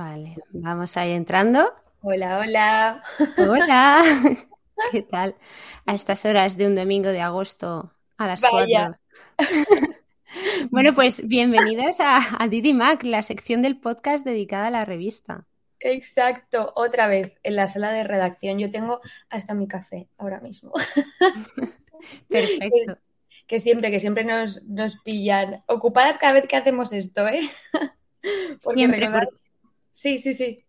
Vale, vamos a ir entrando. Hola, hola. Hola. ¿Qué tal? A estas horas de un domingo de agosto a las Vaya. 4. Bueno, pues bienvenidas a, a Didi Mac, la sección del podcast dedicada a la revista. Exacto, otra vez en la sala de redacción. Yo tengo hasta mi café ahora mismo. Perfecto. Que siempre, que siempre nos, nos pillan ocupadas cada vez que hacemos esto, ¿eh? Porque Siempre, recordad- Sí, sí, sí.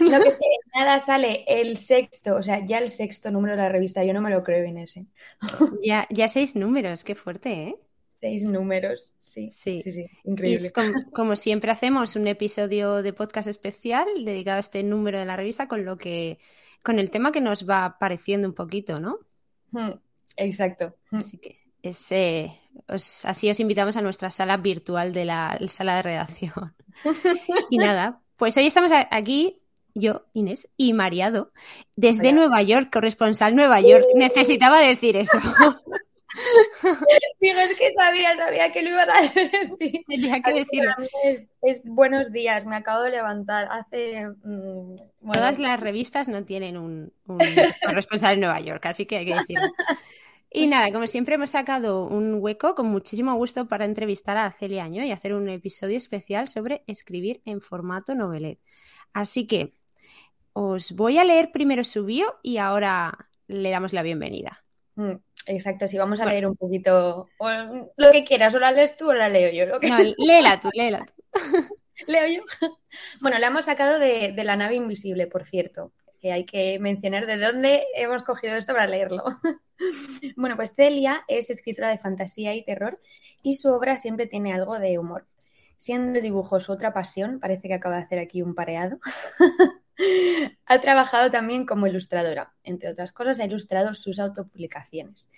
No, que es que en nada sale el sexto, o sea, ya el sexto número de la revista. Yo no me lo creo en ese. Ya, ya seis números, qué fuerte, ¿eh? Seis números, sí. Sí. Sí, increíble. como, como siempre hacemos un episodio de podcast especial dedicado a este número de la revista con lo que, con el tema que nos va pareciendo un poquito, ¿no? Hmm, Exacto. Así que es, eh, os- así os invitamos a nuestra sala virtual de la sala de redacción. Y nada, pues hoy estamos aquí, yo, Inés, y Mariado, desde. Nueva York, corresponsal Nueva York. Necesitaba decir eso. Digo, es que sabía, sabía que lo ibas a decir. Tenía que decirlo. es buenos días, me acabo de levantar hace... mm, bueno, Todas las revistas no tienen un, un corresponsal en Nueva York, así que hay que decirlo. Y nada, como siempre hemos sacado un hueco con muchísimo gusto para entrevistar a Celia Año y hacer un episodio especial sobre escribir en formato novelet. Así que os voy a leer primero su bio y ahora le damos la bienvenida. mm, Exacto, sí, vamos a Bueno. leer un poquito o, lo que quieras, o la lees tú o la leo yo. Lo que No, léela tú, léela tú. leo yo. Bueno, la hemos sacado de, de la nave invisible, por cierto, que hay que mencionar de dónde hemos cogido esto para leerlo. Bueno, pues Celia es escritora de fantasía y terror y su obra siempre tiene algo de humor. Siendo el dibujo su otra pasión, parece que acaba de hacer aquí un pareado. ha trabajado también como ilustradora. Entre otras cosas, ha ilustrado sus autopublicaciones.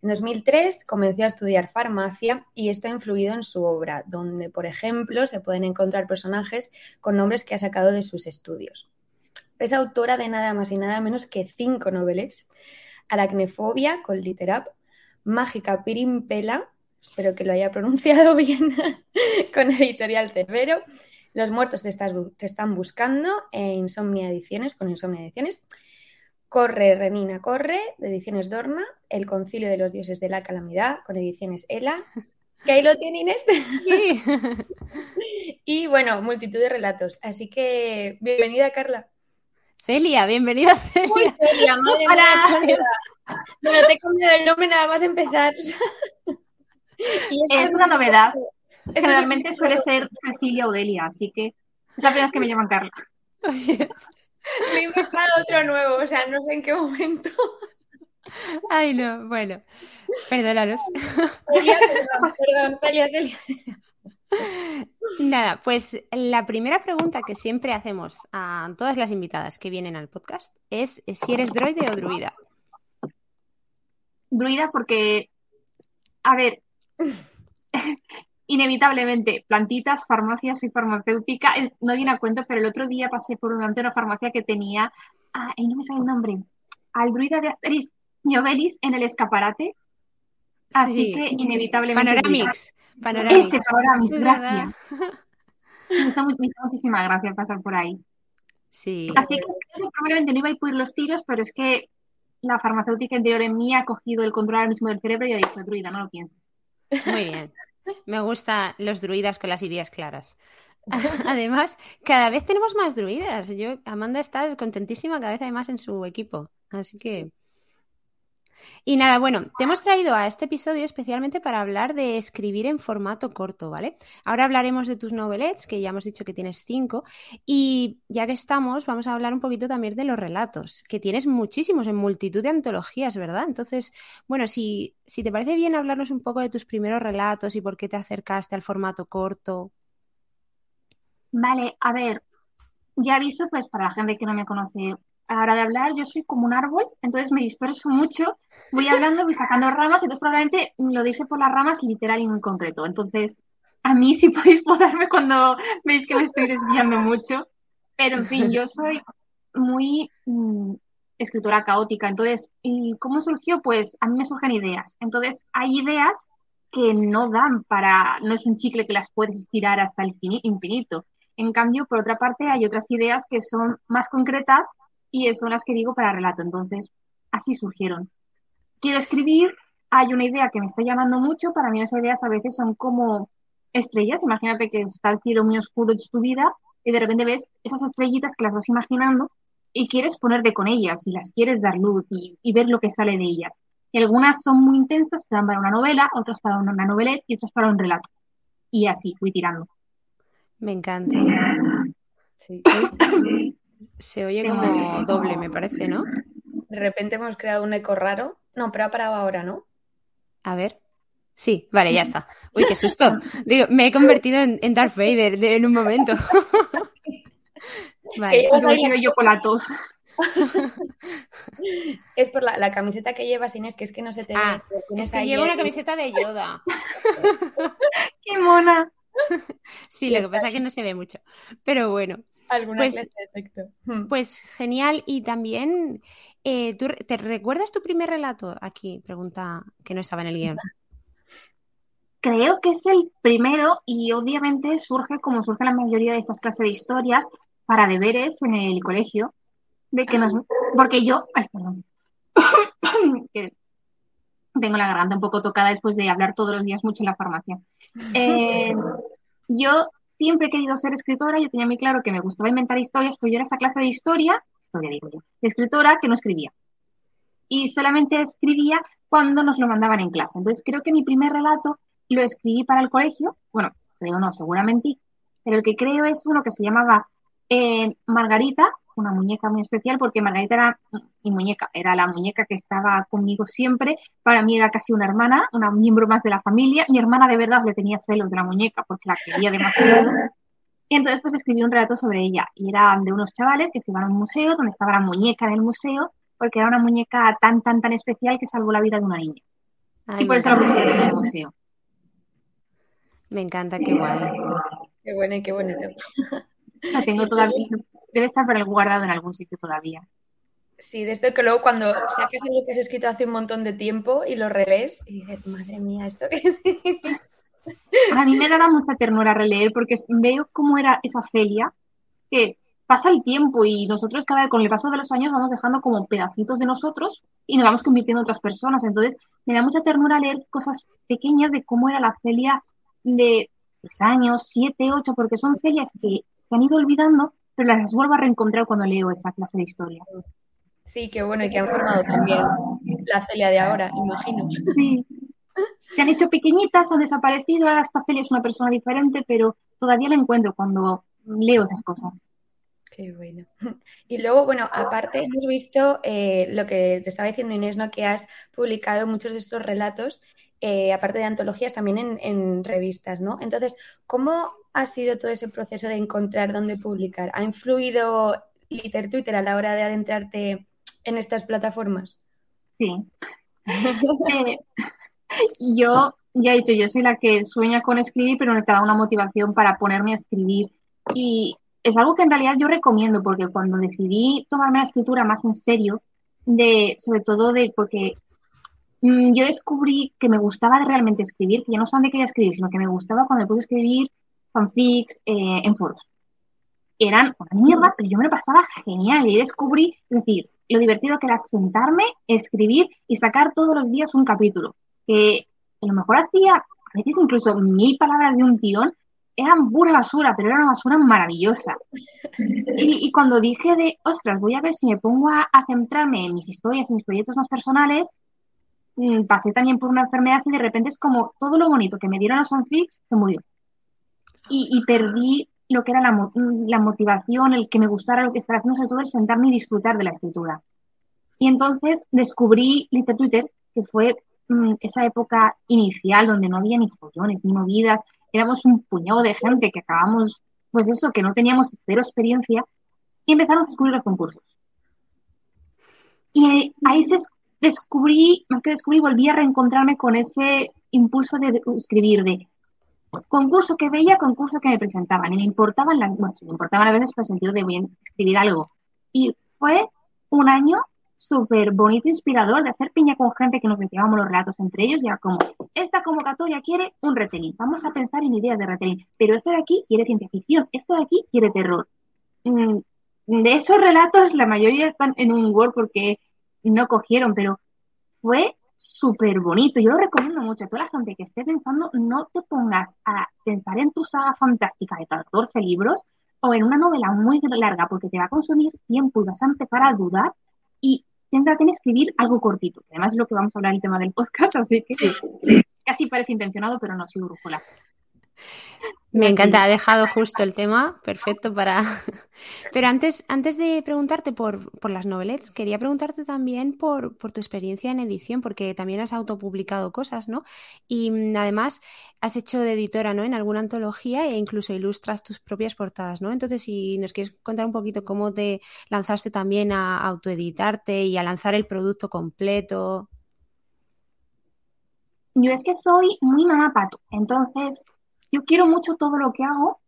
En 2003 comenzó a estudiar farmacia y esto ha influido en su obra, donde, por ejemplo, se pueden encontrar personajes con nombres que ha sacado de sus estudios. Es autora de nada más y nada menos que cinco novelets. Aracnefobia con Literap, Mágica Pirimpela, espero que lo haya pronunciado bien, con Editorial Cerbero, Los muertos te, estás bu- te están buscando, e Insomnia Ediciones, con Insomnia Ediciones, Corre, Renina, Corre, de Ediciones Dorna, El Concilio de los Dioses de la Calamidad, con Ediciones Ela, que ahí lo tiene Inés, Sí. y bueno, multitud de relatos. Así que, bienvenida Carla. Celia, bienvenida Celia. Uy, Celia, madre mía, Hola. Bueno, te he cambiado el nombre nada más empezar. Es una novedad. Generalmente suele ser Cecilia o Delia, así que es la primera vez que me llaman Carla. Oye, Me he inventado otro nuevo, o sea, no sé en qué momento. Ay, no, bueno, perdónanos. Celia, perdón, perdón, Celia, Celia. Nada, pues la primera pregunta que siempre hacemos a todas las invitadas que vienen al podcast es si eres droide o druida. Druida porque, a ver, inevitablemente, plantitas, farmacias y farmacéutica, no viene a cuento, pero el otro día pasé por una, ante una farmacia que tenía, ah, y no me sale el nombre, al druida de Asterix y Obelix en el escaparate, así Sí. que inevitablemente... Panoramix. Panoramix. Ese Panoramix, gracias. Me hizo, me hizo muchísima gracia pasar por ahí. Sí, Así que creo que probablemente no iba a ir por los tiros, pero es que la farmacéutica interior en mí ha cogido el control ahora mismo del cerebro y ha dicho, druida, no lo pienses. muy bien. Me gustan los druidas con las ideas claras. Además, cada vez tenemos más druidas. Yo, Amanda está contentísima, cada vez hay más en su equipo. Así que, Y nada, bueno, te hemos traído a este episodio especialmente para hablar de escribir en formato corto, ¿vale? Ahora hablaremos de tus novelets, que ya hemos dicho que tienes cinco, y ya que estamos, vamos a hablar un poquito también de los relatos, que tienes muchísimos en multitud de antologías, ¿verdad? Entonces, bueno, si, si te parece bien hablarnos un poco de tus primeros relatos y por qué te acercaste al formato corto. Vale, a ver, ya aviso, pues para la gente que no me conoce a la hora de hablar, yo soy como un árbol, entonces me disperso mucho, voy hablando, voy sacando ramas, entonces probablemente lo dice por las ramas literal y muy concreto. Entonces, a mí sí podéis podarme cuando veis que me estoy desviando mucho, pero en fin, yo soy muy mm, escritora caótica, entonces, ¿y cómo surgió? Pues a mí me surgen ideas, entonces hay ideas que no dan para, no es un chicle que las puedes estirar hasta el infinito. En cambio, por otra parte, hay otras ideas que son más concretas y son las que digo para relato. Entonces, así surgieron. Quiero escribir, hay una idea que me está llamando mucho, para mí esas ideas a veces son como estrellas, imagínate que está el cielo muy oscuro de tu vida y de repente ves esas estrellitas que las vas imaginando y quieres ponerte con ellas y las quieres dar luz y, ver lo que sale de ellas. Y algunas son muy intensas, dan para una novela, otras para una novelette y otras para un relato. Y así fui tirando. Me encanta. Sí. Se oye como doble, me parece, ¿no? De repente hemos creado un eco raro. No, pero ha parado ahora, ¿no? A ver. Sí, vale, ya está. Uy, qué susto. Digo, me he convertido en, Darth Vader en un momento. vale. Es que yo con la tos. es por la, camiseta que llevas, Inés, que es que no se te ve. Ah, es que llevo una camiseta de Yoda. ¡Qué mona! Sí, lo que pasa es que no se ve mucho. Pero bueno. Alguna pues, clase de efecto. Hmm. Pues genial. Y también, eh, ¿te recuerdas tu primer relato? Aquí, pregunta que no estaba en el guion. Creo que es el primero y obviamente surge como surge la mayoría de estas clases de historias para deberes en el colegio. De que nos... Porque yo... Ay, perdón. tengo la garganta un poco tocada después de hablar todos los días mucho en la farmacia. Eh, yo siempre he querido ser escritora, yo tenía muy claro que me gustaba inventar historias, pues yo era esa clase de historia, historia digo yo, de escritora que no escribía. Y solamente escribía cuando nos lo mandaban en clase. Entonces creo que mi primer relato lo escribí para el colegio, bueno, creo no, seguramente, pero el que creo es uno que se llamaba eh, Margarita, una muñeca muy especial porque Margarita era mi muñeca, era la muñeca que estaba conmigo siempre. Para mí era casi una hermana, una miembro más de la familia. Mi hermana de verdad le tenía celos de la muñeca porque la quería demasiado. Y entonces pues escribí un relato sobre ella y era de unos chavales que se iban a un museo donde estaba la muñeca en el museo porque era una muñeca tan, tan, tan especial que salvó la vida de una niña. y por eso la pusieron en el museo. Me encanta, qué guay. Qué bueno y qué bonito. La tengo todavía debe estar por guardado en algún sitio todavía. Sí, desde que luego cuando sacas algo que has escrito hace un montón de tiempo y lo relees y dices, madre mía, ¿esto qué es? A mí me daba mucha ternura releer porque veo cómo era esa Celia, que pasa el tiempo y nosotros cada vez con el paso de los años vamos dejando como pedacitos de nosotros y nos vamos convirtiendo en otras personas. Entonces me da mucha ternura leer cosas pequeñas de cómo era la Celia de 6 años, 7, 8, porque son Celias que se han ido olvidando pero las vuelvo a reencontrar cuando leo esa clase de historia. Sí, qué bueno, y que han formado también la Celia de ahora, imagino. Sí. Se han hecho pequeñitas, han desaparecido, ahora esta Celia es una persona diferente, pero todavía la encuentro cuando leo esas cosas. Qué bueno. Y luego, bueno, aparte hemos visto eh, lo que te estaba diciendo Inés, ¿no? Que has publicado muchos de estos relatos eh, aparte de antologías, también en, revistas, ¿no? Entonces, ¿cómo ha sido todo ese proceso de encontrar dónde publicar? ¿Ha influido Liter Twitter a la hora de adentrarte en estas plataformas? Sí. Eh, yo, ya he dicho, yo soy la que sueña con escribir, pero necesitaba una motivación para ponerme a escribir. Y es algo que en realidad yo recomiendo, porque cuando decidí tomarme la escritura más en serio, de, sobre todo de porque yo descubrí que me gustaba realmente escribir, que ya no solamente quería escribir, sino que me gustaba cuando me pude escribir fanfics eh, en foros. Eran una mierda, pero yo me lo pasaba genial y descubrí, es decir, lo divertido que era sentarme, escribir y sacar todos los días un capítulo. Que a lo mejor hacía, a veces incluso mil palabras de un tirón, eran pura basura, pero era una basura maravillosa. Y, cuando dije de, ostras, voy a ver si me pongo a, a centrarme en mis historias, en mis proyectos más personales, mm, pasé también por una enfermedad y de repente es como todo lo bonito que me dieron los fanfics se murió. Y, perdí lo que era la, la, motivación, el que me gustara lo que estaba haciendo, sobre todo el sentarme y disfrutar de la escritura. Y entonces descubrí Little Twitter, que fue mm, esa época inicial donde no había ni follones, ni movidas, éramos un puñado de gente que acabamos, pues eso, que no teníamos cero experiencia, y empezamos a descubrir los concursos. Y ahí se descubrí, más que descubrí, volví a reencontrarme con ese impulso de escribir, de concurso que veía, concurso que me presentaban. Y me importaban las, bueno, me importaban a veces por el sentido de voy a escribir algo. Y fue un año súper bonito, inspirador, de hacer piña con gente que nos metíamos los relatos entre ellos, ya como, esta convocatoria quiere un retelling, vamos a pensar en ideas de retelling, pero este de aquí quiere ciencia ficción, este de aquí quiere terror. Mm, de esos relatos, la mayoría están en un Word porque no cogieron, pero fue súper bonito. Yo lo recomiendo mucho a toda la gente que esté pensando, no te pongas a pensar en tu saga fantástica de 14 libros o en una novela muy larga porque te va a consumir tiempo y vas a empezar a dudar y céntrate en escribir algo cortito, que además es lo que vamos a hablar el tema del podcast, así que casi parece intencionado, pero no, soy brújula. Me encanta, ha dejado justo el tema, perfecto para... Pero antes, antes de preguntarte por, por las novelets, quería preguntarte también por, por, tu experiencia en edición, porque también has autopublicado cosas, ¿no? Y mm, además has hecho de editora, ¿no? En alguna antología e incluso ilustras tus propias portadas, ¿no? Entonces, si nos quieres contar un poquito cómo te lanzaste también a autoeditarte y a lanzar el producto completo. Yo es que soy muy mamá pato, entonces yo quiero mucho todo lo que hago,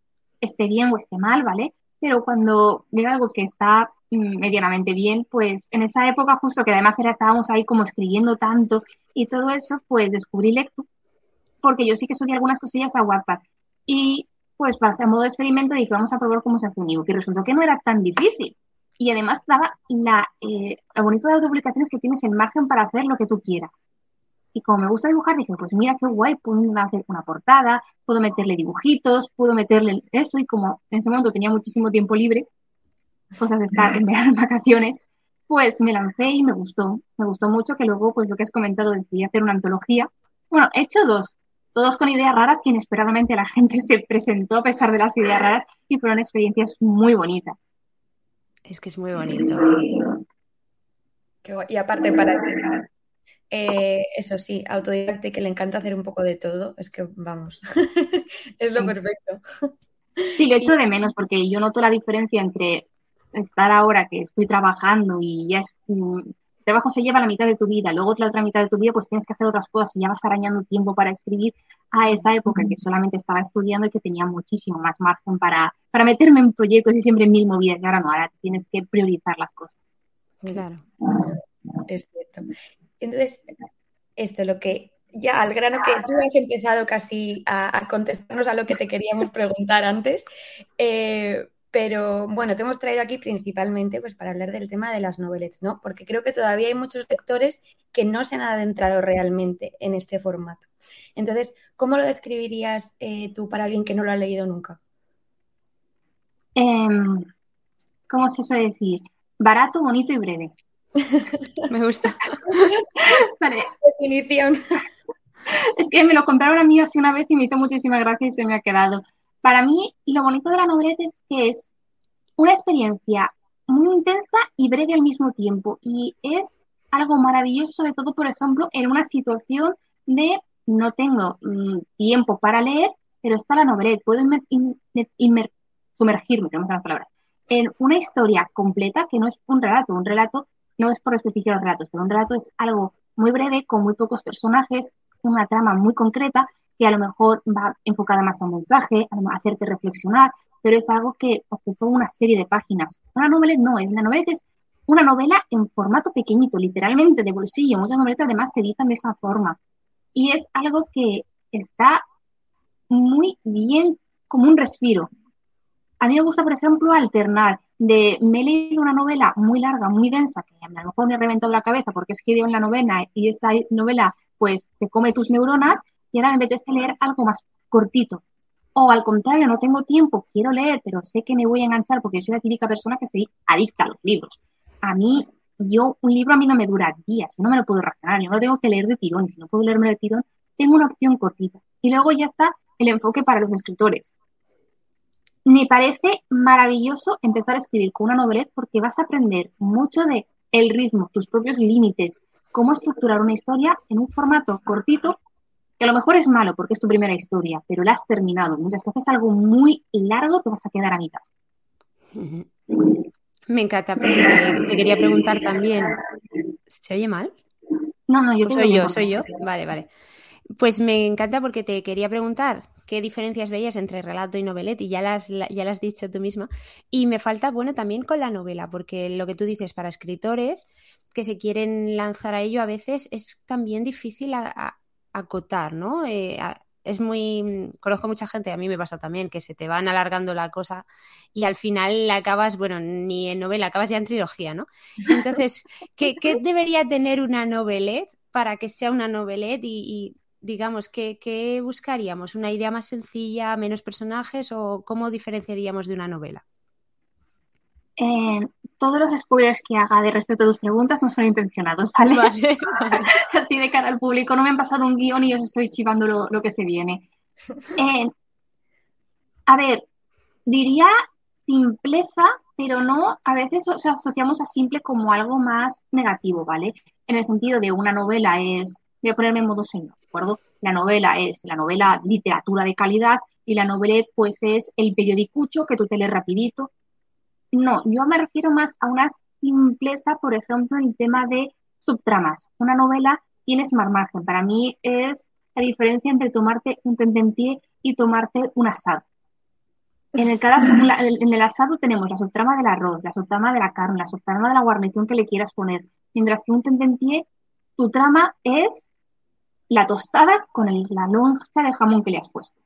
esté bien o esté mal, ¿vale? Pero cuando llega algo que está mm, medianamente bien, pues en esa época justo que además era, estábamos ahí como escribiendo tanto y todo eso, pues descubrí Lectu, porque yo sí que subí algunas cosillas a WhatsApp. Y pues para hacer modo de experimento dije, vamos a probar cómo se hace un ebook. Y resultó que no era tan difícil. Y además daba la, eh, lo bonito de las publicaciones que tienes el margen para hacer lo que tú quieras. Y como me gusta dibujar, dije, pues mira qué guay, puedo hacer una portada, puedo meterle dibujitos, puedo meterle eso. Y como en ese momento tenía muchísimo tiempo libre, cosas de estar en vacaciones, pues me lancé y me gustó. Me gustó mucho que luego, pues lo que has comentado, decidí hacer una antología. Bueno, he hecho dos, todos con ideas raras que inesperadamente la gente se presentó a pesar de las ideas raras y fueron experiencias muy bonitas. Es que es muy bonito. Y aparte para eh, eso sí, autodidacta y que le encanta hacer un poco de todo, es que vamos, es lo perfecto. Sí, lo echo de menos porque yo noto la diferencia entre estar ahora que estoy trabajando y ya es, mm, el trabajo se lleva la mitad de tu vida, luego la otra mitad de tu vida pues tienes que hacer otras cosas y ya vas arañando tiempo para escribir a esa época que solamente estaba estudiando y que tenía muchísimo más margen para, para meterme en proyectos y siempre en mil movidas y ahora no, ahora tienes que priorizar las cosas. Claro. Es cierto. Entonces, esto, lo que ya al grano que tú has empezado casi a, contestarnos a lo que te queríamos preguntar antes, eh, pero bueno, te hemos traído aquí principalmente pues para hablar del tema de las novelets, ¿no? Porque creo que todavía hay muchos lectores que no se han adentrado realmente en este formato. Entonces, ¿cómo lo describirías eh, tú para alguien que no lo ha leído nunca? Em, ¿Cómo se suele decir? Barato, bonito y breve. Me gusta. Vale. Definición. Es que me lo compraron a mí así una vez y me hizo muchísima gracia y se me ha quedado. Para mí, lo bonito de la noveleta es que es una experiencia muy intensa y breve al mismo tiempo. Y es algo maravilloso, sobre todo, por ejemplo, en una situación de no tengo mm, tiempo para leer, pero está la noveleta. Puedo sumergirme, tenemos las palabras, en una historia completa que no es un relato. Un relato no es por desprestigiar los relatos, pero un relato es algo muy breve, con muy pocos personajes, una trama muy concreta, que a lo mejor va enfocada más al mensaje, a hacerte reflexionar, pero es algo que ocupa una serie de páginas. Una novela no, es una novela es una novela en formato pequeñito, literalmente de bolsillo. Muchas novelas además se editan de esa forma. Y es algo que está muy bien como un respiro. A mí me gusta, por ejemplo, alternar de me he leído una novela muy larga, muy densa, que a lo mejor me ha reventado la cabeza porque es en la novena y esa novela pues te come tus neuronas y ahora me apetece leer algo más cortito. O al contrario, no tengo tiempo, quiero leer, pero sé que me voy a enganchar porque soy la típica persona que se adicta a los libros. A mí yo, un libro a mí no me dura días, yo no me lo puedo razonar, yo no lo tengo que leer de tirón, y si no puedo leerme de tirón, tengo una opción cortita. Y luego ya está el enfoque para los escritores. Me parece maravilloso empezar a escribir con una novelette porque vas a aprender mucho de el ritmo, tus propios límites, cómo estructurar una historia en un formato cortito, que a lo mejor es malo porque es tu primera historia, pero la has terminado. Mientras que haces algo muy largo, te vas a quedar a mitad. Me encanta, porque te, quería preguntar también. ¿Se oye mal? No, no, yo soy yo, soy yo. Vale, vale. Pues me encanta porque te quería preguntar qué diferencias veías entre relato y novelette y ya las, ya las has dicho tú misma. Y me falta, bueno, también con la novela, porque lo que tú dices para escritores que se quieren lanzar a ello a veces es también difícil acotar, ¿no? Eh, es muy, conozco mucha gente, a mí me pasa también, que se te van alargando la cosa y al final acabas, bueno, ni en novela, acabas ya en trilogía, ¿no? Entonces, ¿qué, debería tener una novelette para que sea una novelette y digamos, ¿qué, buscaríamos? ¿Una idea más sencilla, menos personajes o cómo diferenciaríamos de una novela? Eh, todos los spoilers que haga de respecto a tus preguntas no son intencionados, ¿vale? Así de cara al público, no me han pasado un guion y os estoy chivando lo, que se viene. Eh, a ver, diría simpleza, pero no, a veces asociamos a simple como algo más negativo, ¿vale? En el sentido de una novela es voy a ponerme en modo señor, ¿de La novela es la novela literatura de calidad y la novela pues es el periodicucho que tú te lees rapidito. No, yo me refiero más a una simpleza, por ejemplo, en el tema de subtramas. Una novela tiene más margen. Para mí es la diferencia entre tomarte un tentempié y tomarte un asado. En el, caso, en el asado tenemos la subtrama del arroz, la subtrama de la carne, la subtrama de la guarnición que le quieras poner, mientras que un tentempié tu trama es la tostada con la lonja de jamón que le has puesto.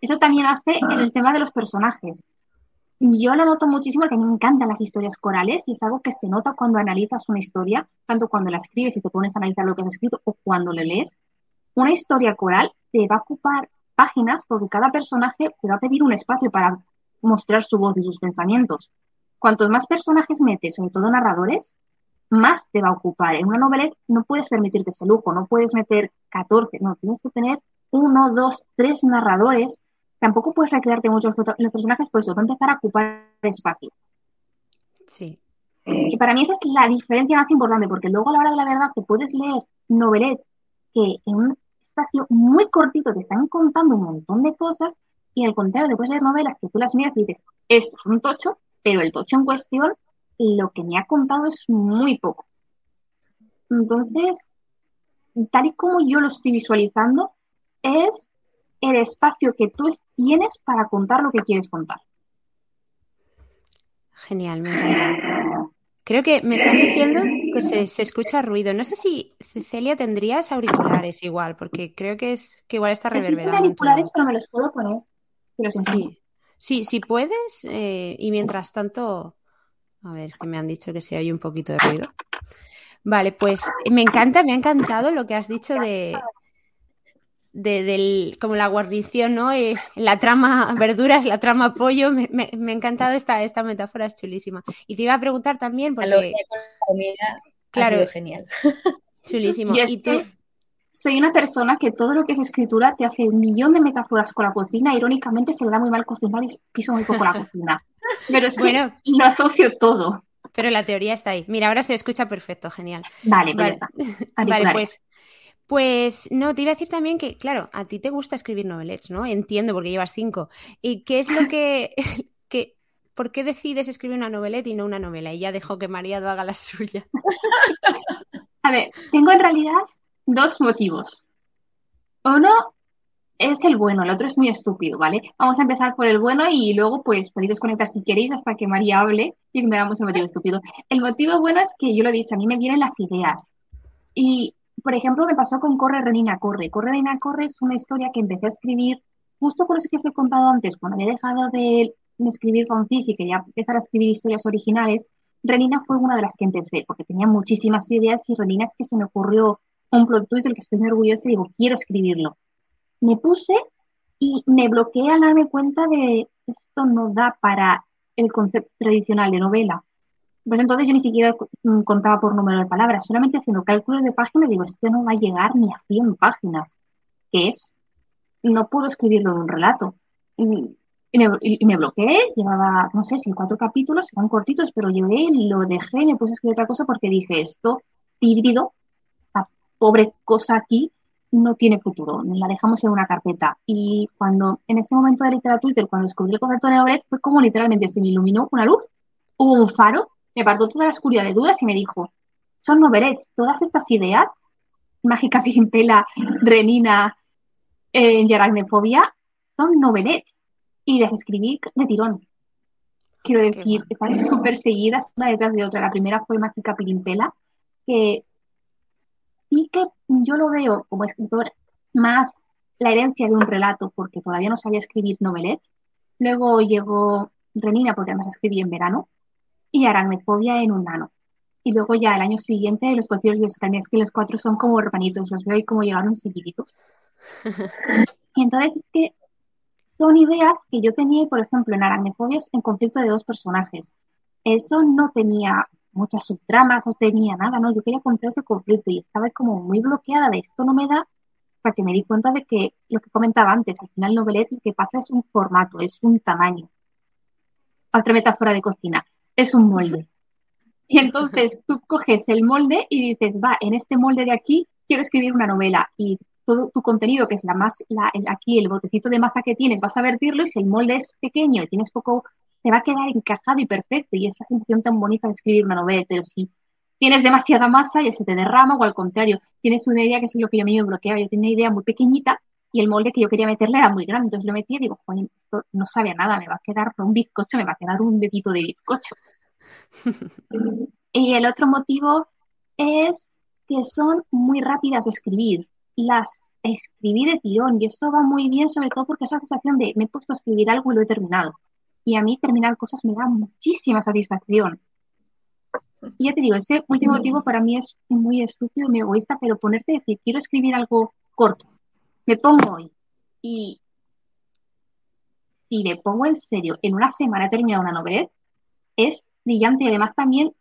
Eso también hace en el tema de los personajes. Yo lo noto muchísimo porque a mí me encantan las historias corales y es algo que se nota cuando analizas una historia, tanto cuando la escribes y te pones a analizar lo que has escrito o cuando le lees. Una historia coral te va a ocupar páginas porque cada personaje te va a pedir un espacio para mostrar su voz y sus pensamientos. Cuantos más personajes metes, sobre todo narradores, más te va a ocupar. En una novela no puedes permitirte ese lujo, no puedes meter 14, no, tienes que tener uno, dos, tres narradores. Tampoco puedes recrearte muchos los personajes, por eso va a empezar a ocupar espacio. Sí. Y para mí esa es la diferencia más importante, porque luego a la hora de la verdad te puedes leer novelas que en un espacio muy cortito te están contando un montón de cosas y al contrario te puedes leer novelas que tú las miras y dices, esto es un tocho, pero el tocho en cuestión lo que me ha contado es muy poco. Entonces, tal y como yo lo estoy visualizando, es el espacio que tú tienes para contar lo que quieres contar. Genial, me encanta. Creo que me están diciendo que se, escucha ruido. No sé si Celia tendrías auriculares igual, porque creo que es que igual está reverberando. auriculares, pero me los puedo poner. Sí. sí, si puedes. Eh, y mientras tanto, a ver, es que me han dicho que se oye un poquito de ruido. Vale, pues me encanta, me ha encantado lo que has dicho de, de del, como la guarnición, ¿no? Eh, la trama verduras, la trama pollo. Me, ha encantado esta, esta metáfora, es chulísima. Y te iba a preguntar también, porque... Con la comida claro, ha sido genial. Chulísimo. Y, tú? Soy una persona que todo lo que es escritura te hace un millón de metáforas con la cocina. Irónicamente se le da muy mal cocinar y piso muy poco la cocina. Pero es bueno, lo asocio todo. Pero la teoría está ahí. Mira, ahora se escucha perfecto, genial. Vale, pues vale. pues, pues no, te iba a decir también que, claro, a ti te gusta escribir novelets, ¿no? Entiendo porque llevas cinco. ¿Y qué es lo que, que ¿por qué decides escribir una novelette y no una novela? Y ya dejo que María haga la suya. A ver, tengo en realidad dos motivos. Uno es el bueno, el otro es muy estúpido, ¿vale? Vamos a empezar por el bueno y luego pues podéis desconectar si queréis hasta que María hable y veamos el motivo estúpido. El motivo bueno es que yo lo he dicho, a mí me vienen las ideas. Y, por ejemplo, me pasó con Corre, Renina, Corre. Corre, Renina, Corre es una historia que empecé a escribir justo por eso que os he contado antes, cuando había dejado de, escribir fanfics y quería empezar a escribir historias originales, Renina fue una de las que empecé, porque tenía muchísimas ideas y Renina es que se me ocurrió un plot twist del que estoy muy orgullosa y digo, quiero escribirlo me puse y me bloqueé al darme cuenta de esto no da para el concepto tradicional de novela. Pues entonces yo ni siquiera mm, contaba por número de palabras, solamente haciendo cálculos de páginas digo, esto no va a llegar ni a 100 páginas, es, no puedo escribirlo en un relato. Y, me, bloqueé, llevaba, no sé si cuatro capítulos, eran cortitos, pero llevé, lo dejé, me puse a escribir otra cosa porque dije, esto, híbrido, esta pobre cosa aquí, no tiene futuro, la dejamos en una carpeta. Y cuando, en ese momento de literatura, cuando descubrí el concepto de Novelet, fue como literalmente se me iluminó una luz, hubo un faro, me partió toda la oscuridad de dudas y me dijo, son novelets, todas estas ideas, mágica pelimpela, renina, eh, y aracnefobia, son novelets. Y las escribí de tirón. Quiero decir, están súper seguidas una detrás de otra. La primera fue Mágica Pilimpela, que sí que yo lo veo como escritor más la herencia de un relato, porque todavía no sabía escribir novelets. Luego llegó Renina, porque además escribí en verano, y Aracnefobia en un nano. Y luego ya el año siguiente los conciertos de Escania, que los cuatro son como hermanitos, los veo y como llegaron seguiditos. y entonces es que son ideas que yo tenía, por ejemplo, en Aracnefobias en conflicto de dos personajes. Eso no tenía muchas subtramas, no tenía nada, ¿no? Yo quería contar ese conflicto y estaba como muy bloqueada de esto no me da, hasta que me di cuenta de que lo que comentaba antes, al final Novelet lo que pasa es un formato, es un tamaño. Otra metáfora de cocina, es un molde. Y entonces tú coges el molde y dices, va, en este molde de aquí quiero escribir una novela y todo tu contenido, que es la más, la, aquí el botecito de masa que tienes, vas a vertirlo y si el molde es pequeño y tienes poco te va a quedar encajado y perfecto y esa sensación tan bonita de escribir una novela, pero si tienes demasiada masa ya se te derrama o al contrario, tienes una idea que es lo que a mí me bloqueaba, yo tenía una idea muy pequeñita y el molde que yo quería meterle era muy grande, entonces lo metí y digo, joder, esto no sabe a nada, me va a quedar un bizcocho, me va a quedar un dedito de bizcocho. y el otro motivo es que son muy rápidas de escribir, las escribí de tirón y eso va muy bien sobre todo porque es la sensación de me he puesto a escribir algo y lo he terminado y a mí terminar cosas me da muchísima satisfacción. Y ya te digo, ese último motivo para mí es muy estúpido muy egoísta, pero ponerte a decir, quiero escribir algo corto, me pongo hoy y si me pongo en serio, en una semana he terminado una novela, es brillante y además también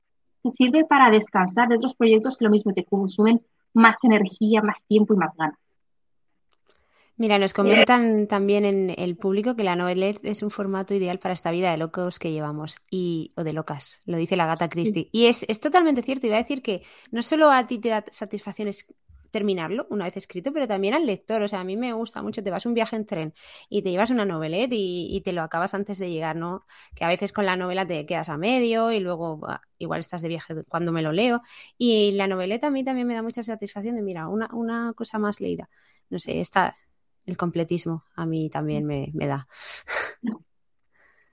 te sirve para descansar de otros proyectos que lo mismo te consumen más energía, más tiempo y más ganas. Mira, nos comentan también en el público que la novelette es un formato ideal para esta vida de locos que llevamos y o de locas, lo dice la gata Christie. Y es, es totalmente cierto. Iba a decir que no solo a ti te da satisfacción terminarlo una vez escrito, pero también al lector. O sea, a mí me gusta mucho. Te vas un viaje en tren y te llevas una novelette y, y, te lo acabas antes de llegar, ¿no? Que a veces con la novela te quedas a medio y luego igual estás de viaje cuando me lo leo. Y la noveleta a mí también me da mucha satisfacción de, mira, una, una cosa más leída. No sé, esta el completismo a mí también me, da.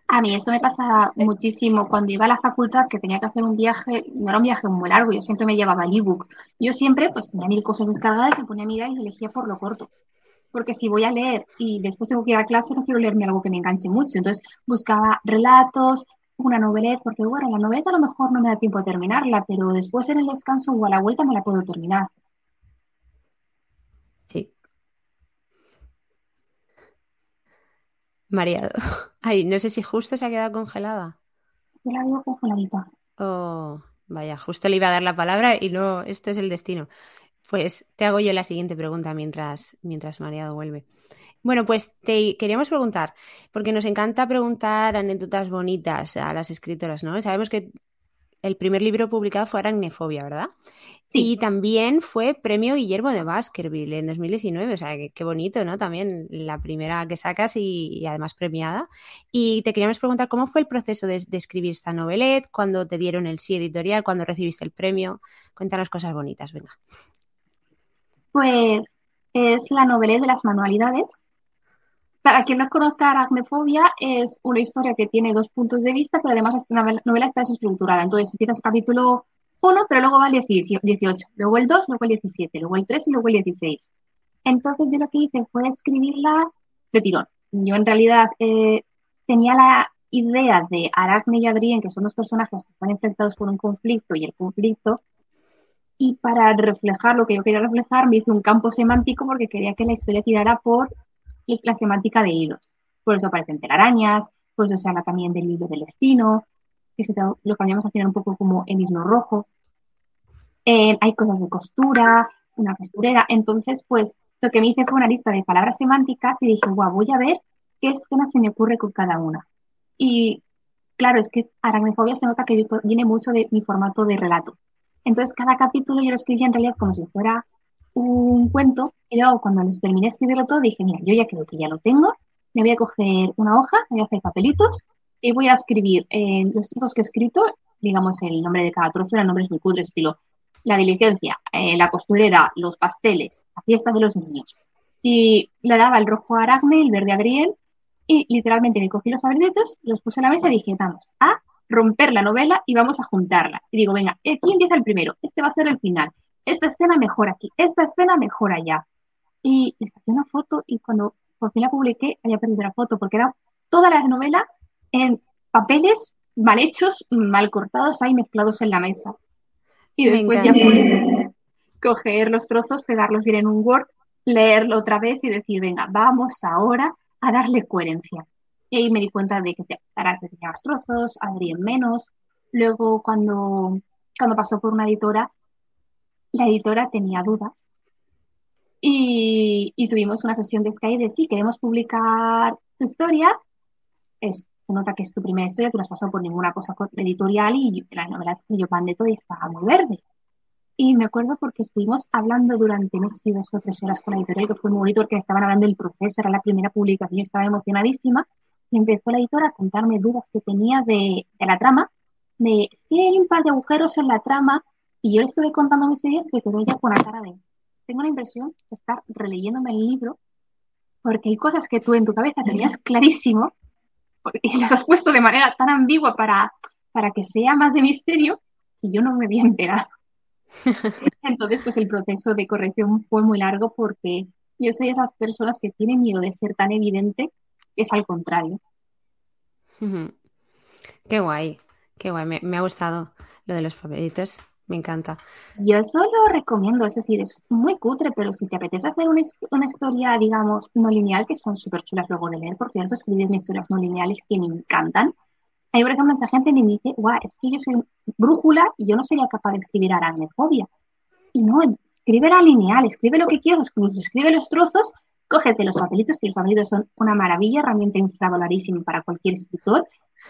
A mí eso me pasa muchísimo. Cuando iba a la facultad, que tenía que hacer un viaje, no era un viaje muy largo, yo siempre me llevaba el ebook. Yo siempre, pues tenía mil cosas descargadas me ponía a mirar y elegía por lo corto. Porque si voy a leer y después tengo que ir a clase, no quiero leerme algo que me enganche mucho. Entonces buscaba relatos, una noveleta, porque bueno, la noveleta a lo mejor no me da tiempo de terminarla, pero después en el descanso o a la vuelta me la puedo terminar. Mareado. Ay, no sé si justo se ha quedado congelada. Yo la veo congeladita. Oh, vaya, justo le iba a dar la palabra y no, esto es el destino. Pues te hago yo la siguiente pregunta mientras, mientras Mareado vuelve. Bueno, pues te queríamos preguntar, porque nos encanta preguntar anécdotas bonitas a las escritoras, ¿no? Sabemos que el primer libro publicado fue Aracnefobia, ¿verdad? Sí. Y también fue premio Guillermo de Baskerville en 2019, o sea, qué bonito, ¿no? También la primera que sacas y, además premiada. Y te queríamos preguntar cómo fue el proceso de, escribir esta novelette, cuando te dieron el sí editorial, cuando recibiste el premio. Cuéntanos cosas bonitas, venga. Pues es la novelette de las manualidades, para quien no conozca Aracnefobia, es una historia que tiene dos puntos de vista, pero además esta novela está desestructurada. Entonces empiezas el capítulo 1, pero luego va el 18, luego el 2, luego el 17, luego el 3 y luego el 16. Entonces yo lo que hice fue escribirla de tirón. Yo en realidad eh, tenía la idea de Aracne y Adrien, que son dos personajes que están enfrentados con un conflicto y el conflicto, y para reflejar lo que yo quería reflejar me hice un campo semántico porque quería que la historia tirara por la semántica de hilos. Por eso aparecen telarañas, por eso se habla también del hilo del destino. Que se lo cambiamos a final un poco como en hilo rojo. Eh, hay cosas de costura, una costurera. Entonces, pues lo que me hice fue una lista de palabras semánticas y dije, guau, voy a ver qué escena se me ocurre con cada una. Y claro, es que aracnofobia se nota que viene mucho de mi formato de relato. Entonces, cada capítulo yo lo escribía en realidad como si fuera un cuento. Y luego, cuando los terminé de escribirlo todo, dije, mira, yo ya creo que ya lo tengo. Me voy a coger una hoja, me voy a hacer papelitos y voy a escribir eh, los trozos que he escrito, digamos, el nombre de cada trozo, eran nombres muy cutres, estilo la diligencia, eh, la costurera, los pasteles, la fiesta de los niños. Y le daba el rojo a Aracne, el verde a Adriel, y literalmente me cogí los papelitos, los puse en la mesa y dije, vamos a romper la novela y vamos a juntarla. Y digo, venga, aquí empieza el primero, este va a ser el final, esta escena mejor aquí, esta escena mejor allá. Y le saqué una foto y cuando por fin la publiqué había perdido la foto porque era toda la novela en papeles mal hechos, mal cortados, ahí mezclados en la mesa. Y después ya pude coger los trozos, pegarlos bien en un Word, leerlo otra vez y decir, venga, vamos ahora a darle coherencia. Y ahí me di cuenta de que Arate tenía más trozos, Adrián menos. Luego, cuando, cuando pasó por una editora, la editora tenía dudas. Y, y tuvimos una sesión de Sky de sí, queremos publicar tu historia. Es, se nota que es tu primera historia, tú no has pasado por ninguna cosa editorial y la novela yo de todo y estaba muy verde. Y me acuerdo porque estuvimos hablando durante, no sé dos o tres horas con la editorial, que fue muy bonito porque estaban hablando del proceso, era la primera publicación, yo estaba emocionadísima. Y empezó la editora a contarme dudas que tenía de, de la trama, de si hay un par de agujeros en la trama, y yo le estuve contando mis ideas y se quedó ella con la cara de, tengo la impresión de estar releyéndome el libro, porque hay cosas que tú en tu cabeza tenías clarísimo, y las has puesto de manera tan ambigua para, para que sea más de misterio, que yo no me había enterado. Entonces, pues el proceso de corrección fue muy largo porque yo soy esas personas que tienen miedo de ser tan evidente, es al contrario. Qué guay, qué guay, me, ha gustado lo de los papelitos, me encanta. Yo eso lo recomiendo, es decir, es muy cutre, pero si te apetece hacer una, una historia, digamos, no lineal, que son súper chulas luego de leer, por cierto, escribirme historias no lineales que me encantan, hay, por ejemplo, mucha gente me dice, guau, es que yo soy brújula y yo no sería capaz de escribir aracnofobia. Y no, escribe la lineal, escribe lo que quieras, incluso escribe los trozos, cógete los papelitos, que los papelitos son una maravilla, herramienta infravalorísima para cualquier escritor.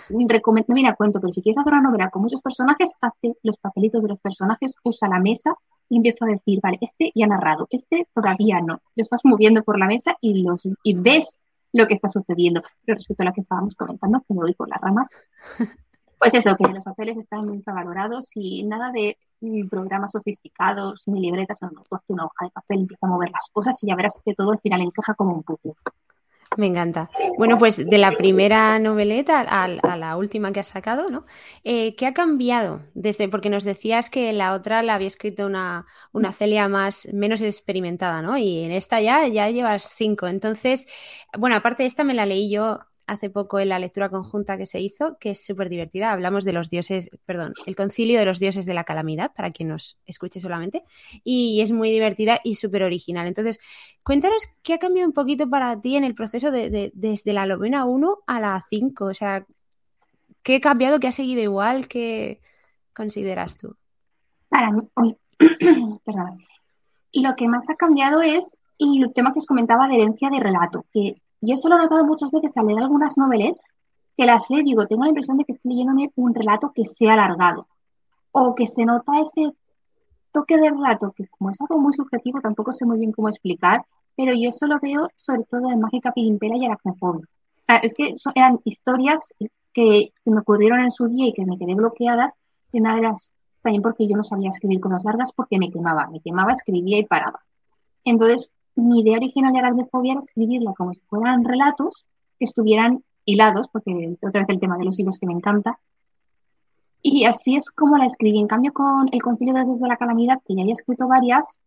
Recomiendo, mira, cuento, pero si quieres hacer una novela con muchos personajes, hazte los papelitos de los personajes, usa la mesa y empieza a decir, vale, este ya ha narrado, este todavía no. Los vas moviendo por la mesa y los y ves lo que está sucediendo. Pero respecto a lo que estábamos comentando, que me voy por las ramas, pues eso, que los papeles están muy infravalorados y nada de programas sofisticados ni libretas, no, no, una hoja de papel, empieza a mover las cosas y ya verás que todo al final encaja como un puzzle. Me encanta. Bueno, pues de la primera noveleta a, la última que has sacado, ¿no? Eh, ¿Qué ha cambiado desde, porque nos decías que la otra la había escrito una, una Celia más, menos experimentada, ¿no? Y en esta ya, ya llevas cinco. Entonces, bueno, aparte de esta me la leí yo hace poco en la lectura conjunta que se hizo, que es súper divertida. Hablamos de los dioses, perdón, el concilio de los dioses de la calamidad, para quien nos escuche solamente, y es muy divertida y súper original. Entonces, cuéntanos qué ha cambiado un poquito para ti en el proceso de, desde la novena 1 a la 5. O sea, ¿qué ha cambiado, qué ha seguido igual, qué consideras tú? Para mí, perdón. Lo que más ha cambiado es y el tema que os comentaba de herencia de relato, que y eso lo he notado muchas veces al leer algunas novelas, que las leo digo, tengo la impresión de que estoy leyéndome un relato que se ha alargado, o que se nota ese toque de relato, que como es algo muy subjetivo, tampoco sé muy bien cómo explicar, pero yo eso lo veo sobre todo en Mágica Pilimpera y Aracnofobia. Ah, es que eran historias que se me ocurrieron en su día y que me quedé bloqueadas, y una de las, también porque yo no sabía escribir cosas largas, porque me quemaba, me quemaba, escribía y paraba. Entonces, mi idea original de Aracnofobia era escribirla como si fueran relatos que estuvieran hilados, porque otra vez el tema de los hilos que me encanta. Y así es como la escribí. En cambio, con El Concilio de los Dioses de la Calamidad, que ya había escrito varias,